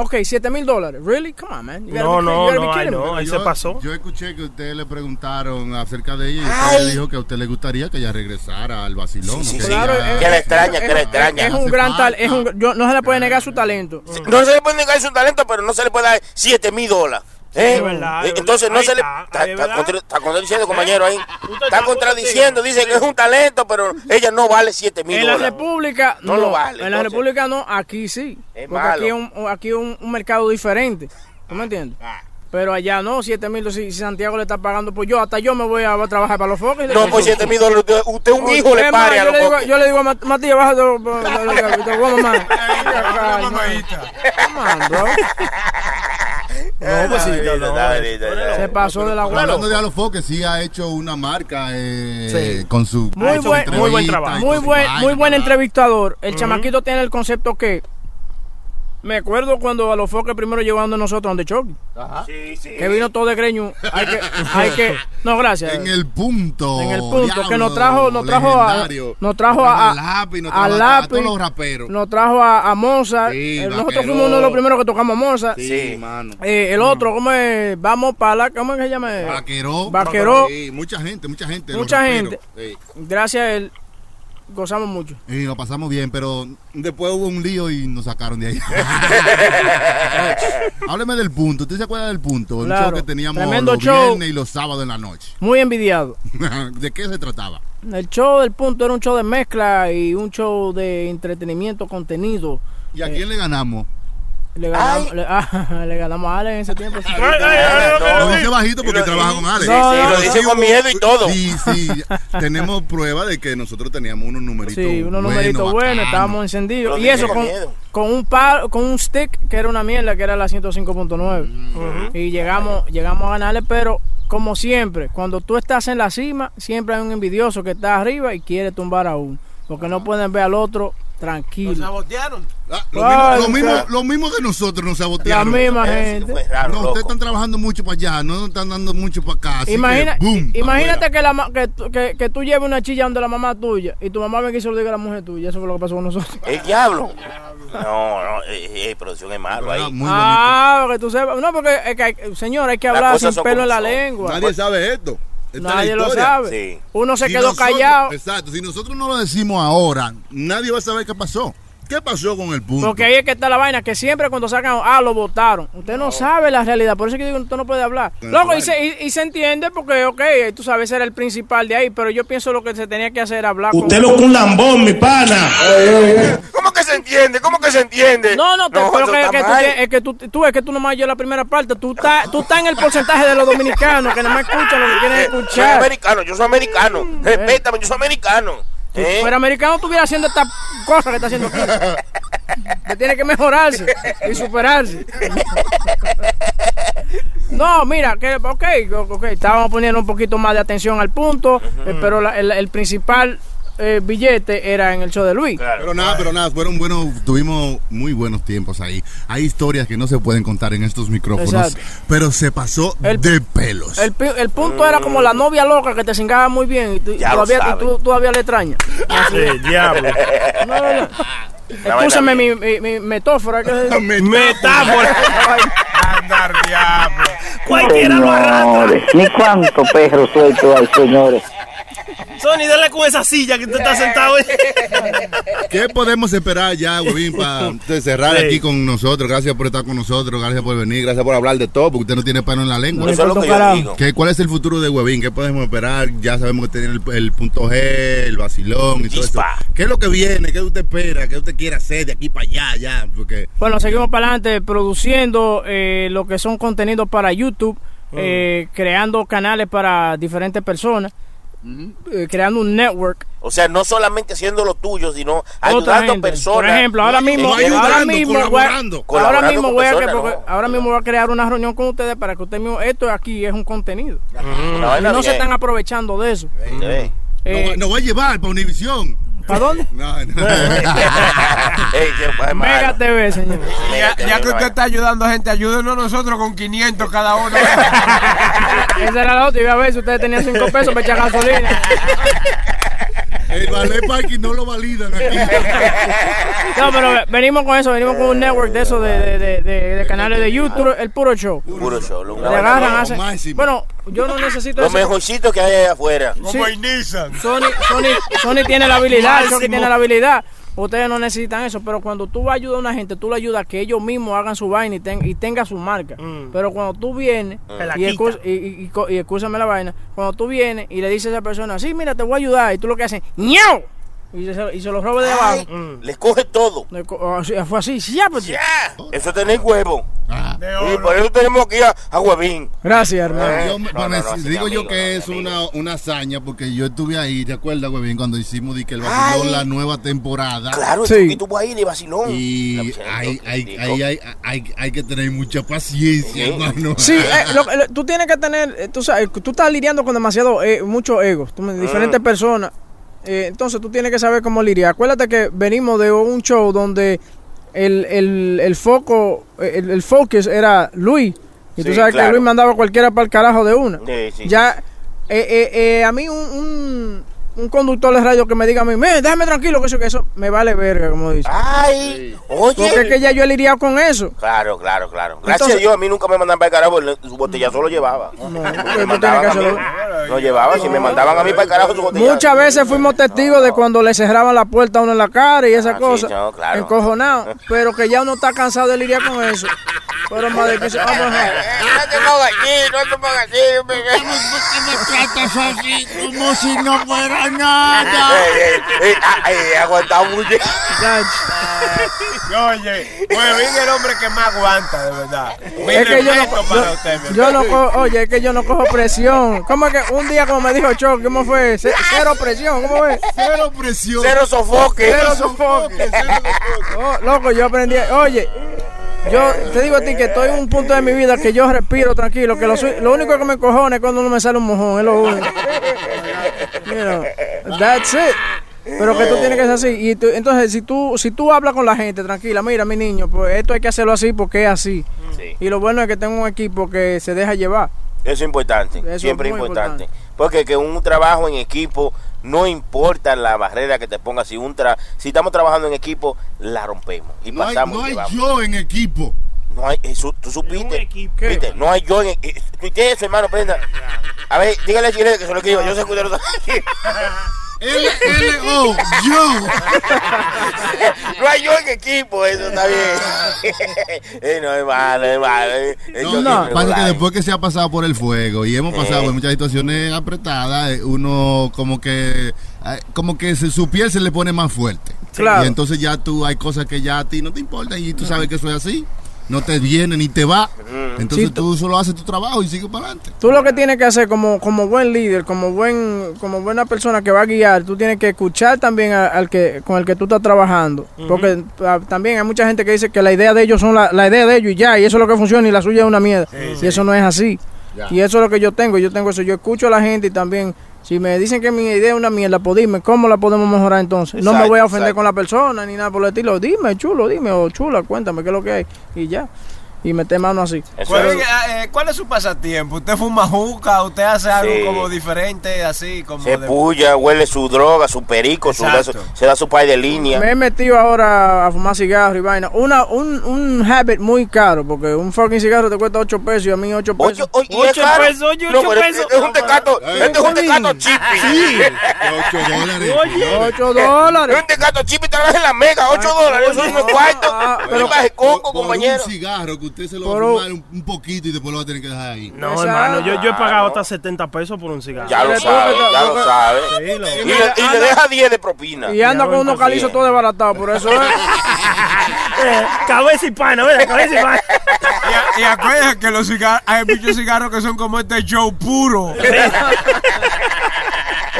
Ok, 7 mil dólares. Really? Come on, man. You gotta No, be- no, you gotta be no, ay, no. Ahí yo, se pasó. Yo escuché que ustedes le preguntaron acerca de ella y usted le dijo que a usted le gustaría que ella regresara al vacilón. Sí, sí, que sí. Claro, ella- es- Que la extraña, que la es- extraña. Es un gran tal, falta. es un, yo, no se le puede negar su talento. No se le puede negar su talento, pero no se le puede dar 7 mil dólares. ¿Eh? verdad, Eh, Entonces no Ahí se le. está, contra- contradiciendo, compañero, ahí. Está contradiciendo. Dice que es un talento, pero ella no vale 7 mil En la dólares. República No no, lo vale, En la entonces. República no, aquí sí. Es porque malo. aquí es un, aquí es un, un mercado diferente. ¿Tú me entiendes? Ah. Pero allá no, 7 mil, si, si Santiago le está pagando, pues yo, hasta yo me voy a, a trabajar para los le- No, por 7 mil dólares. Usted, un hijo le pare a yo, los le digo, foques. yo le digo a Mat- Matías, bájate, te voy a mamar. Bro. No, pues sí, no, Se pasó de la Pero guarda. hablando de Alofoque, sí ha hecho una marca eh, con su Muy buen, muy buen trabajo. Muy buen, muy buen entrevistador. El chamaquito tiene el concepto que. Me acuerdo cuando a los foques primero llegó donde nosotros, donde Chucky. Sí, sí. Que vino todo de greño. Hay que, hay que. No, gracias. En el punto. En el punto, diablo, que nos trajo, nos trajo a, nos trajo a, al lápiz, nos a trajo a, a lápiz, todos los raperos. nos trajo a, a Mozart. Sí, Eh, nosotros fuimos uno de los primeros que tocamos a Mozart. Sí, mano. Eh, el otro, ¿cómo es? Vamos para la, ¿cómo es que se llama? Vaqueró. Vaqueró. Sí, mucha gente, mucha gente. Mucha gente. Sí. Gracias a él, gozamos mucho. Y lo pasamos bien, pero después hubo un lío y nos sacaron de ahí. Hábleme del punto. ¿Usted se acuerda del punto? El Claro. show que teníamos Tremendo los show. viernes y los sábados en la noche. Muy envidiado. ¿De qué se trataba? El show del punto era un show de mezcla y un show de entretenimiento, contenido. ¿Y a quién le ganamos? Le ganamos, le, ah, le ganamos a Ale en ese tiempo. sí. Ay, ay, ay, No, Lo dice bajito porque trabaja con Ale. Sí, No, sí, no, lo no. dice con miedo y todo. Sí, sí. Tenemos prueba de que nosotros teníamos unos numeritos Sí, unos buenos, numeritos buenos, estábamos encendidos. Y eso con un par, con un stick que era una mierda, que era la 105.9. Y llegamos, llegamos a ganarle, pero como siempre, cuando tú estás en la cima, siempre hay un envidioso que está arriba y quiere tumbar a uno. Porque no pueden ver al otro tranquilo. Ah, lo, Ay, mismo, lo, mismo, lo mismo que nosotros nos La sabotearon. misma Eso gente. raro, No, loco. ustedes están trabajando mucho para allá, no nos están dando mucho para acá. así Imagina, que, boom, pa' imagínate que, la, ma- que, tú- que, que tú lleves una chilla donde la mamá tuya y tu mamá venga y se lo diga a la mujer tuya. Eso fue lo que pasó con nosotros. El diablo. No, no, eh, eh, producción es malo ahí. muy ah, que tú sepas. No, porque, es que hay- señor, hay que hablar sin pelo en la son. lengua. Nadie sabe esto. Esta Nadie lo sabe. Sí. Uno se Si quedó nosotros- callado. Exacto, si nosotros no lo decimos ahora, nadie va a saber qué pasó. ¿Qué pasó con el punto? Porque ahí es que está la vaina, que siempre cuando sacan, ah, lo votaron. Usted no sabe la realidad, por eso es que digo, usted no puede hablar. Loco, y se, y, y se entiende porque, ok, tú sabes, era el principal de ahí, pero yo pienso lo que se tenía que hacer era hablar con Usted lo que un lambón, mi pana. ¿Cómo que se entiende? ¿Cómo que se entiende? No, no, te- pero eso que, que tú, es que tú, tú ves que tú nomás oyes la primera parte, tú estás tú estás en el porcentaje de los dominicanos que nomás escuchan lo que quieren Eh, Soy escuchar. americano, yo soy americano. Mm, Respétame, yo soy americano. Si ¿Eh? fuera americano, estuviera haciendo esta cosa que está haciendo aquí. Que tiene que mejorarse y superarse. No, mira, que, ok, ok, estábamos poniendo un poquito más de atención al punto, pero la- el, el principal eh, billete era en el show de Luis. Pero nada, pero nada, fueron buenos, tuvimos muy buenos tiempos ahí. Hay historias que no se pueden contar en estos micrófonos, Exacto. pero se pasó El- de pelos. El, el punto era como la novia loca que te cingaba muy bien y, tú- todavía, tú le extrañas. Sí, diablo. No, no, no. vaina Escúchame mi, mi, mi metáfora. Metáfora. Andar diablo. Cualquiera lo arrastra. Señores, ni cuánto perro suelto hay, señores. Sony, dale con esa silla que tú estás sentado ahí. ¿Qué podemos esperar ya, Webin, para cerrar Sí. aquí con nosotros? Gracias por estar con nosotros, gracias por venir, gracias por hablar de todo, porque usted no tiene pelo en la lengua. No Eso es lo que yo carajo. digo. ¿Qué, ¿Cuál es el futuro de Webin? ¿Qué podemos esperar? Ya sabemos que tiene el, el punto G, el vacilón y todo eso. ¿Qué es lo que viene? ¿Qué usted espera? ¿Qué usted quiere hacer de aquí para allá? Ya, porque Bueno, seguimos para adelante produciendo eh, lo que son contenidos para YouTube, eh, creando canales para diferentes personas, eh, creando un network. O sea, no solamente haciendo lo tuyo, sino Otra ayudando gente. personas. Por ejemplo, ahora mismo, ayudando, ahora mismo, voy a- ahora mismo voy a, personas, porque ¿no? ahora mismo voy a crear una reunión con ustedes para que ustedes mismos, esto aquí es un contenido. Y vaina no se están aprovechando de eso. Sí. Eh, nos va a llevar para Univisión. ¿Para dónde? No, no. Ey, qué mal, Mega. TV, señor. Ya, ya que usted está ayudando a gente, ayúdenos nosotros con 500 cada uno. Esa era la otra. Iba a ver si ustedes tenían 5 pesos para echar gasolina. El ballet parking no lo validan aquí. No, pero venimos con eso. Venimos con un network de eso, de, de, de, de- de canales de YouTube, el puro show. Puro show. lo- Le agarran, hacen. máximo. Bueno, yo no necesito Lo eso. mejorcito que hay allá afuera. Sí. Como en Nissan. Sony, Sony, Sony tiene la habilidad, Máximo. Sony tiene la habilidad. Ustedes no necesitan eso, pero cuando tú vas a ayudar a una gente, tú le ayudas a que ellos mismos hagan su vaina y, ten- y tenga su marca. Mm. Pero cuando tú vienes, y, y, y, y co- y excúsame la vaina, cuando tú vienes y le dices a esa persona, sí, mira, te voy a ayudar, y tú lo que haces, ¡ñau! Y se, y se lo roba de abajo. Mm. Les coge todo. Le co- o así- Fue así, sí, ya, pues. Ya. Eso tenéis huevo. Ah. Y por eso tenemos aquí a, a Huevín. Gracias, hermano. Eh, Yo me- no, bueno, no, no, si- así digo yo que no, es una, una hazaña porque yo estuve ahí, ¿te acuerdas, güey? Cuando hicimos di que el vacilón, Ay. la nueva temporada. Claro, Sí. sí. tuvo ahí de vacilón. Y hay, hay, hay, hay, hay, hay que tener mucha paciencia, Sí. hermano. Sí, eh, lo- lo- tú tienes que tener, eh, tú sabes, tú estás lidiando con demasiado, eh, mucho ego, tú me- diferentes personas. Eh, entonces tú tienes que saber cómo lidiar. Acuérdate que venimos de un show donde el, el, el foco, el, el focus era Luis. Y tú sabes claro. que Luis mandaba a cualquiera para el carajo de una. Sí, sí. Ya, eh, eh, eh, a mí un, un, un conductor de radio que me diga a mí, "Men, déjame tranquilo, que eso, que eso me vale verga, como dice. Ay, oye. Porque es que ya yo he lidiado con eso. Claro, claro, claro. Gracias Entonces- a Dios, a mí nunca me mandaban para el carajo, su botellazo lo llevaba. No, Me porque tú tienes mandaban a mí, lo llevaba, si me mandaban a mí para el carajo su botellazo. Muchas veces fuimos testigos de cuando le cerraban la puerta a uno en la cara y esas Ah, sí, cosas. no, claro. Encojonado. Pero que ya uno está cansado de lidiar con eso. Pero más se. Vamos a dejar. No te pongas así, no te pongas así. como si no fuera nada. Ey, ey, ey, aguantado mucho. Oye, Huevín es el hombre que más aguanta, de verdad. Mi Es que yo no, para yo- usted, yo no cojo, oye, es que yo no cojo presión. ¿Cómo es que un día como me dijo Choc, ¿cómo fue? Ce- Cero presión, ¿cómo fue? Cero presión. Cero sofoque. Cero sofoque. Oh, loco, yo aprendí. Oye, yo te digo a ti que estoy en un punto de mi vida que yo respiro tranquilo. Que lo, único que me cojona es cuando no me sale un mojón. Es lo único. You know, that's it. Pero que tú tienes que ser así. Y tú- entonces, si tú, si tú hablas con la gente tranquila, mira, mi niño, pues esto hay que hacerlo así porque es así. Sí. Y lo bueno es que tengo un equipo que se deja llevar. Eso es importante, Eso es siempre muy importante. importante. Porque que un trabajo en equipo, no importa la barrera que te ponga, si un tra si estamos trabajando en equipo, la rompemos y No hay, pasamos. no y hay yo en equipo. No hay, eso, tú supiste, equipo. ¿viste? No hay yo en eh, tuite eso, hermano, prenda. A ver, dígale a Chile que se lo escriba, yo sé que usted lo sabe. L-L-O, yo. No hay yo en equipo, eso está bien. Eh, no es malo, es malo. eh, eh, No, no, pasa que después que se ha pasado por el fuego y hemos pasado Eh. por muchas situaciones apretadas, eh, uno como que eh, como que se- su piel se le pone más fuerte. Claro. Y entonces ya tú hay cosas que ya a ti no te importan y tú sabes que eso es así. No te viene ni te va. Entonces Sí, tú solo haces tu trabajo y sigues para adelante. Tú lo que tienes que hacer como, como buen líder, como buen como buena persona que va a guiar, tú tienes que escuchar también a- al que con el que tú estás trabajando, porque ah, también hay mucha gente que dice que la idea de ellos son la, la idea de ellos y ya, y eso es lo que funciona y la suya es una mierda. y eso no es así. Y eso es lo que yo tengo, yo tengo eso, yo escucho a la gente y también si me dicen que mi idea es una mierda, pues dime, ¿cómo la podemos mejorar entonces? no me voy a ofender exacto. con la persona ni nada por el estilo, dime, chulo, dime, o chula, cuéntame qué es lo que hay y ya. Y meter mano así. ¿Cuál, es. es- eh, cuál es su pasatiempo? ¿Usted fuma juca? ¿Usted hace algo Sí. como diferente, así como Se de- puya, huele su droga, su perico, su, da su- Exacto. se da su pay de línea. Me he metido ahora a fumar cigarro y vaina. Una, un, un habit muy caro, porque un fucking cigarro te cuesta 8 pesos y a mí 8 Oye, pesos. oye, ¿y es Ocho caro? pesos, oye, No, ocho pero pesos. este es un tecato, este es un tecato chipi. Sí, 8 dólares. 8 Es dólares. un tecato chipi, trabaja en la mega, 8 dólares, eso es un cuarto. Ah, Pero coco, compañero. un cigarro que usted se lo va a Pero- fumar un, un poquito y después lo va a tener que dejar ahí. No, hermano, yo, yo he pagado Ah, no. hasta 70 pesos por un cigarro. Ya lo Mira, sabe, tú, ya tú, lo tú, sabe. Sí, lo- Y le, y le deja 10 de propina. Y anda Ya con unos calizos todos desbaratados, por eso es. Eh, cabeza y pana, ¿verdad? Cabeza y pana. Y, y acuérdense que los cigarros, hay muchos cigarros que son como este show puro.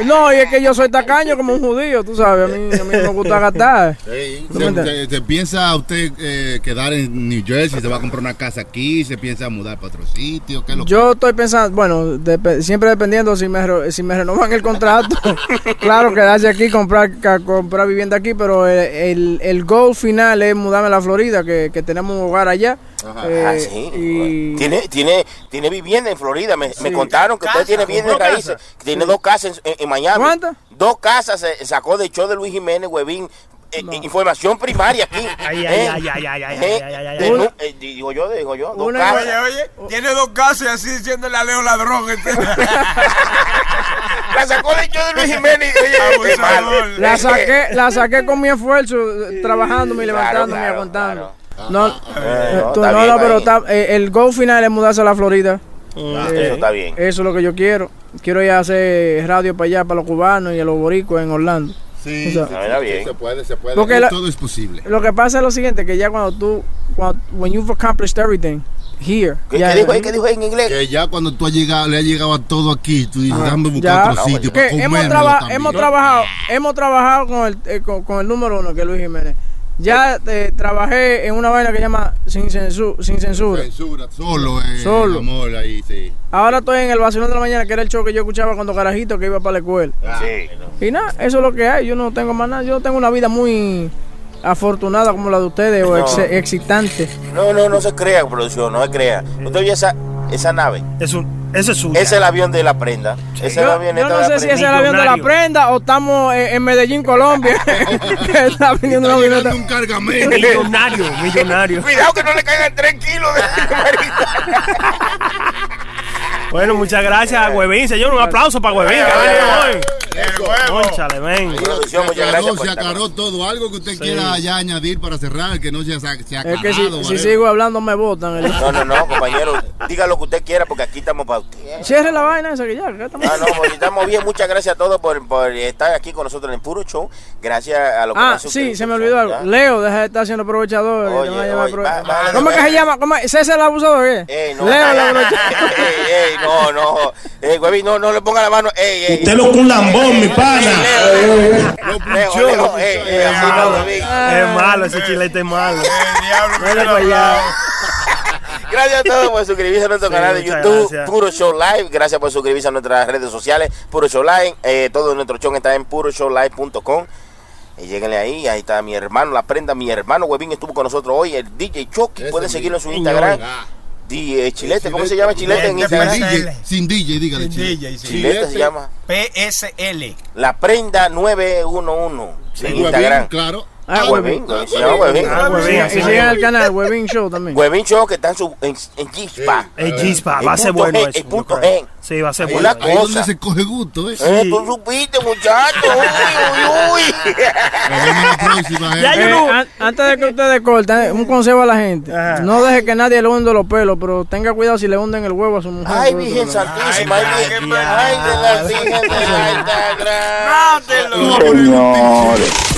No, y es que yo soy tacaño como un judío, tú sabes. A mí, a mí no me gusta gastar. Sí, ¿Tú me se, entiendes? se- se piensa usted eh, quedar en New Jersey, se va a comprar una casa aquí, se piensa mudar para otro sitio, ¿qué es lo que- Yo estoy pensando, bueno, dep- siempre dependiendo si me, si me renovan el contrato, claro, quedarse aquí, comprar comprar vivienda aquí, pero el, el, el goal final es mudarme a la Florida, que, que tenemos un hogar allá. Eh, Ah, sí. y- Tiene, tiene, tiene vivienda en Florida. Me, me Sí. contaron que usted Casa, tiene vivienda en raíces. Tiene dos casas en, en Miami. ¿Cuántas? Dos casas se sacó del show de Luis Jiménez, Huevín. Eh, eh, información primaria aquí. Ay, ay, ay, ay, ay, ay, ay, ay, ay, de ay. nu- digo yo, digo yo, dos Una- casas. Oye, oye, tiene dos casas y así diciéndole a Leo ladrón. este. La sacó del show de Luis Jiménez. Oye, malo. La saqué, la saqué con mi esfuerzo, trabajándome y Claro, levantándome y claro, aguantando. claro. No, Eh, no, tú- no, pero está- eh, el goal final es mudarse a la Florida. Ah, Eh, Eso está bien. Eso es lo que yo quiero. Quiero ir a hacer radio para allá, para los cubanos y a los boricuas en Orlando. Sí, O sea, sí, Ah, bien. se puede, se puede. Porque la- Todo es posible. Lo que pasa es lo siguiente, que ya cuando tú, cuando, when you've accomplished everything here, ¿Qué, ya- qué dijo ahí? ¿Qué dijo en inglés? Que ya cuando tú has llegado, le has llegado a todo aquí, tú dices, déjame buscar ya- otro sitio que para traba- hemos trabajado, hemos trabajado con el, eh, con, con el número uno, que es Luis Jiménez. Ya eh, trabajé en una vaina que se llama Sin, Censu- sin Censura. Censura, solo, eh, Solo. amor ahí, sí. Ahora estoy en el vacilón de la mañana, que era el show que yo escuchaba cuando carajito que iba para la escuela. Sí. Y nada, eso es lo que hay. Yo no tengo más nada. Yo tengo una vida muy afortunada como la de ustedes o ex- excitante. No, no, no se crea, producción, no se crea. Usted vio esa, esa nave. Es un, ese es suyo. Ese es el avión de la prenda. Ese es el Yo, yo no sé si es el avión de la prenda o estamos en, en Medellín, Colombia. está viniendo una Está un cargamento. Millonario, millonario. Cuidado que no le caigan tres kilos de Bueno, muchas gracias a Huevín, señor. Un aplauso para Huevín. que viene hoy. Ven. Se acaró todo. Algo que usted quiera ya añadir para cerrar, que no se ha, se ha Es acabado. que si, sigo hablando me botan. el- No, no, no, compañero. Diga lo que usted quiera porque aquí estamos para usted. Cierre la vaina esa que ya. que estamos- Ah, no, pues, estamos bien. Muchas gracias a todos por, por estar aquí con nosotros en el Puro Show. Gracias a los que Ah, han sí, se me olvidó algo. Leo, deja de estar siendo aprovechador. Oye, llamar oye, va- va- ¿Cómo es que va- se llama? ¿Cómo es? ¿César el abusador? no. Leo el ey, no, no. Huevín, no, no le ponga la mano. Ey, ey. Usted lo un lambón, mi pana. Es malo, ese chilete es malo. Allá. Gracias a todos por suscribirse a nuestro Sí, canal de YouTube, gracias. Puro Show Live. Gracias por suscribirse a nuestras redes sociales, Puro Show Live. Eh, todo nuestro show está en puroshowlive.com. Y lléguenle ahí, ahí está mi hermano, la prenda, mi hermano Huevín estuvo con nosotros hoy, el DJ Chucky. Pueden seguirlo en su Instagram. Ah, DJ Chilete, ¿cómo se llama Chilete en Instagram? Sin. DJ, dígale. Sin Chile. DJ, sí. Chilete se llama. PSL. La prenda 911 en Instagram. claro. Ah, Huevín, Huevín. llama Huevín. Ah, Huevín, Y así sigan el canal, Webin Show también. Huevín Show que está en, su, en, en Chispa. El Gispa, va a ser bueno eso. el punto. G. Sí, va a ser bueno. ahí donde se coge gusto, ¿eh? Eh, tú supiste, muchacho. Uy, uy, uy. Eh, an- antes de que ustedes corten, eh, un consejo a la gente. Ajá. No deje que nadie le hunde los pelos, pero tenga cuidado si le hunden el huevo a su mujer. Ay, Virgen Santísima. Ay, Virgen- ay, de la Virgen de la Señores.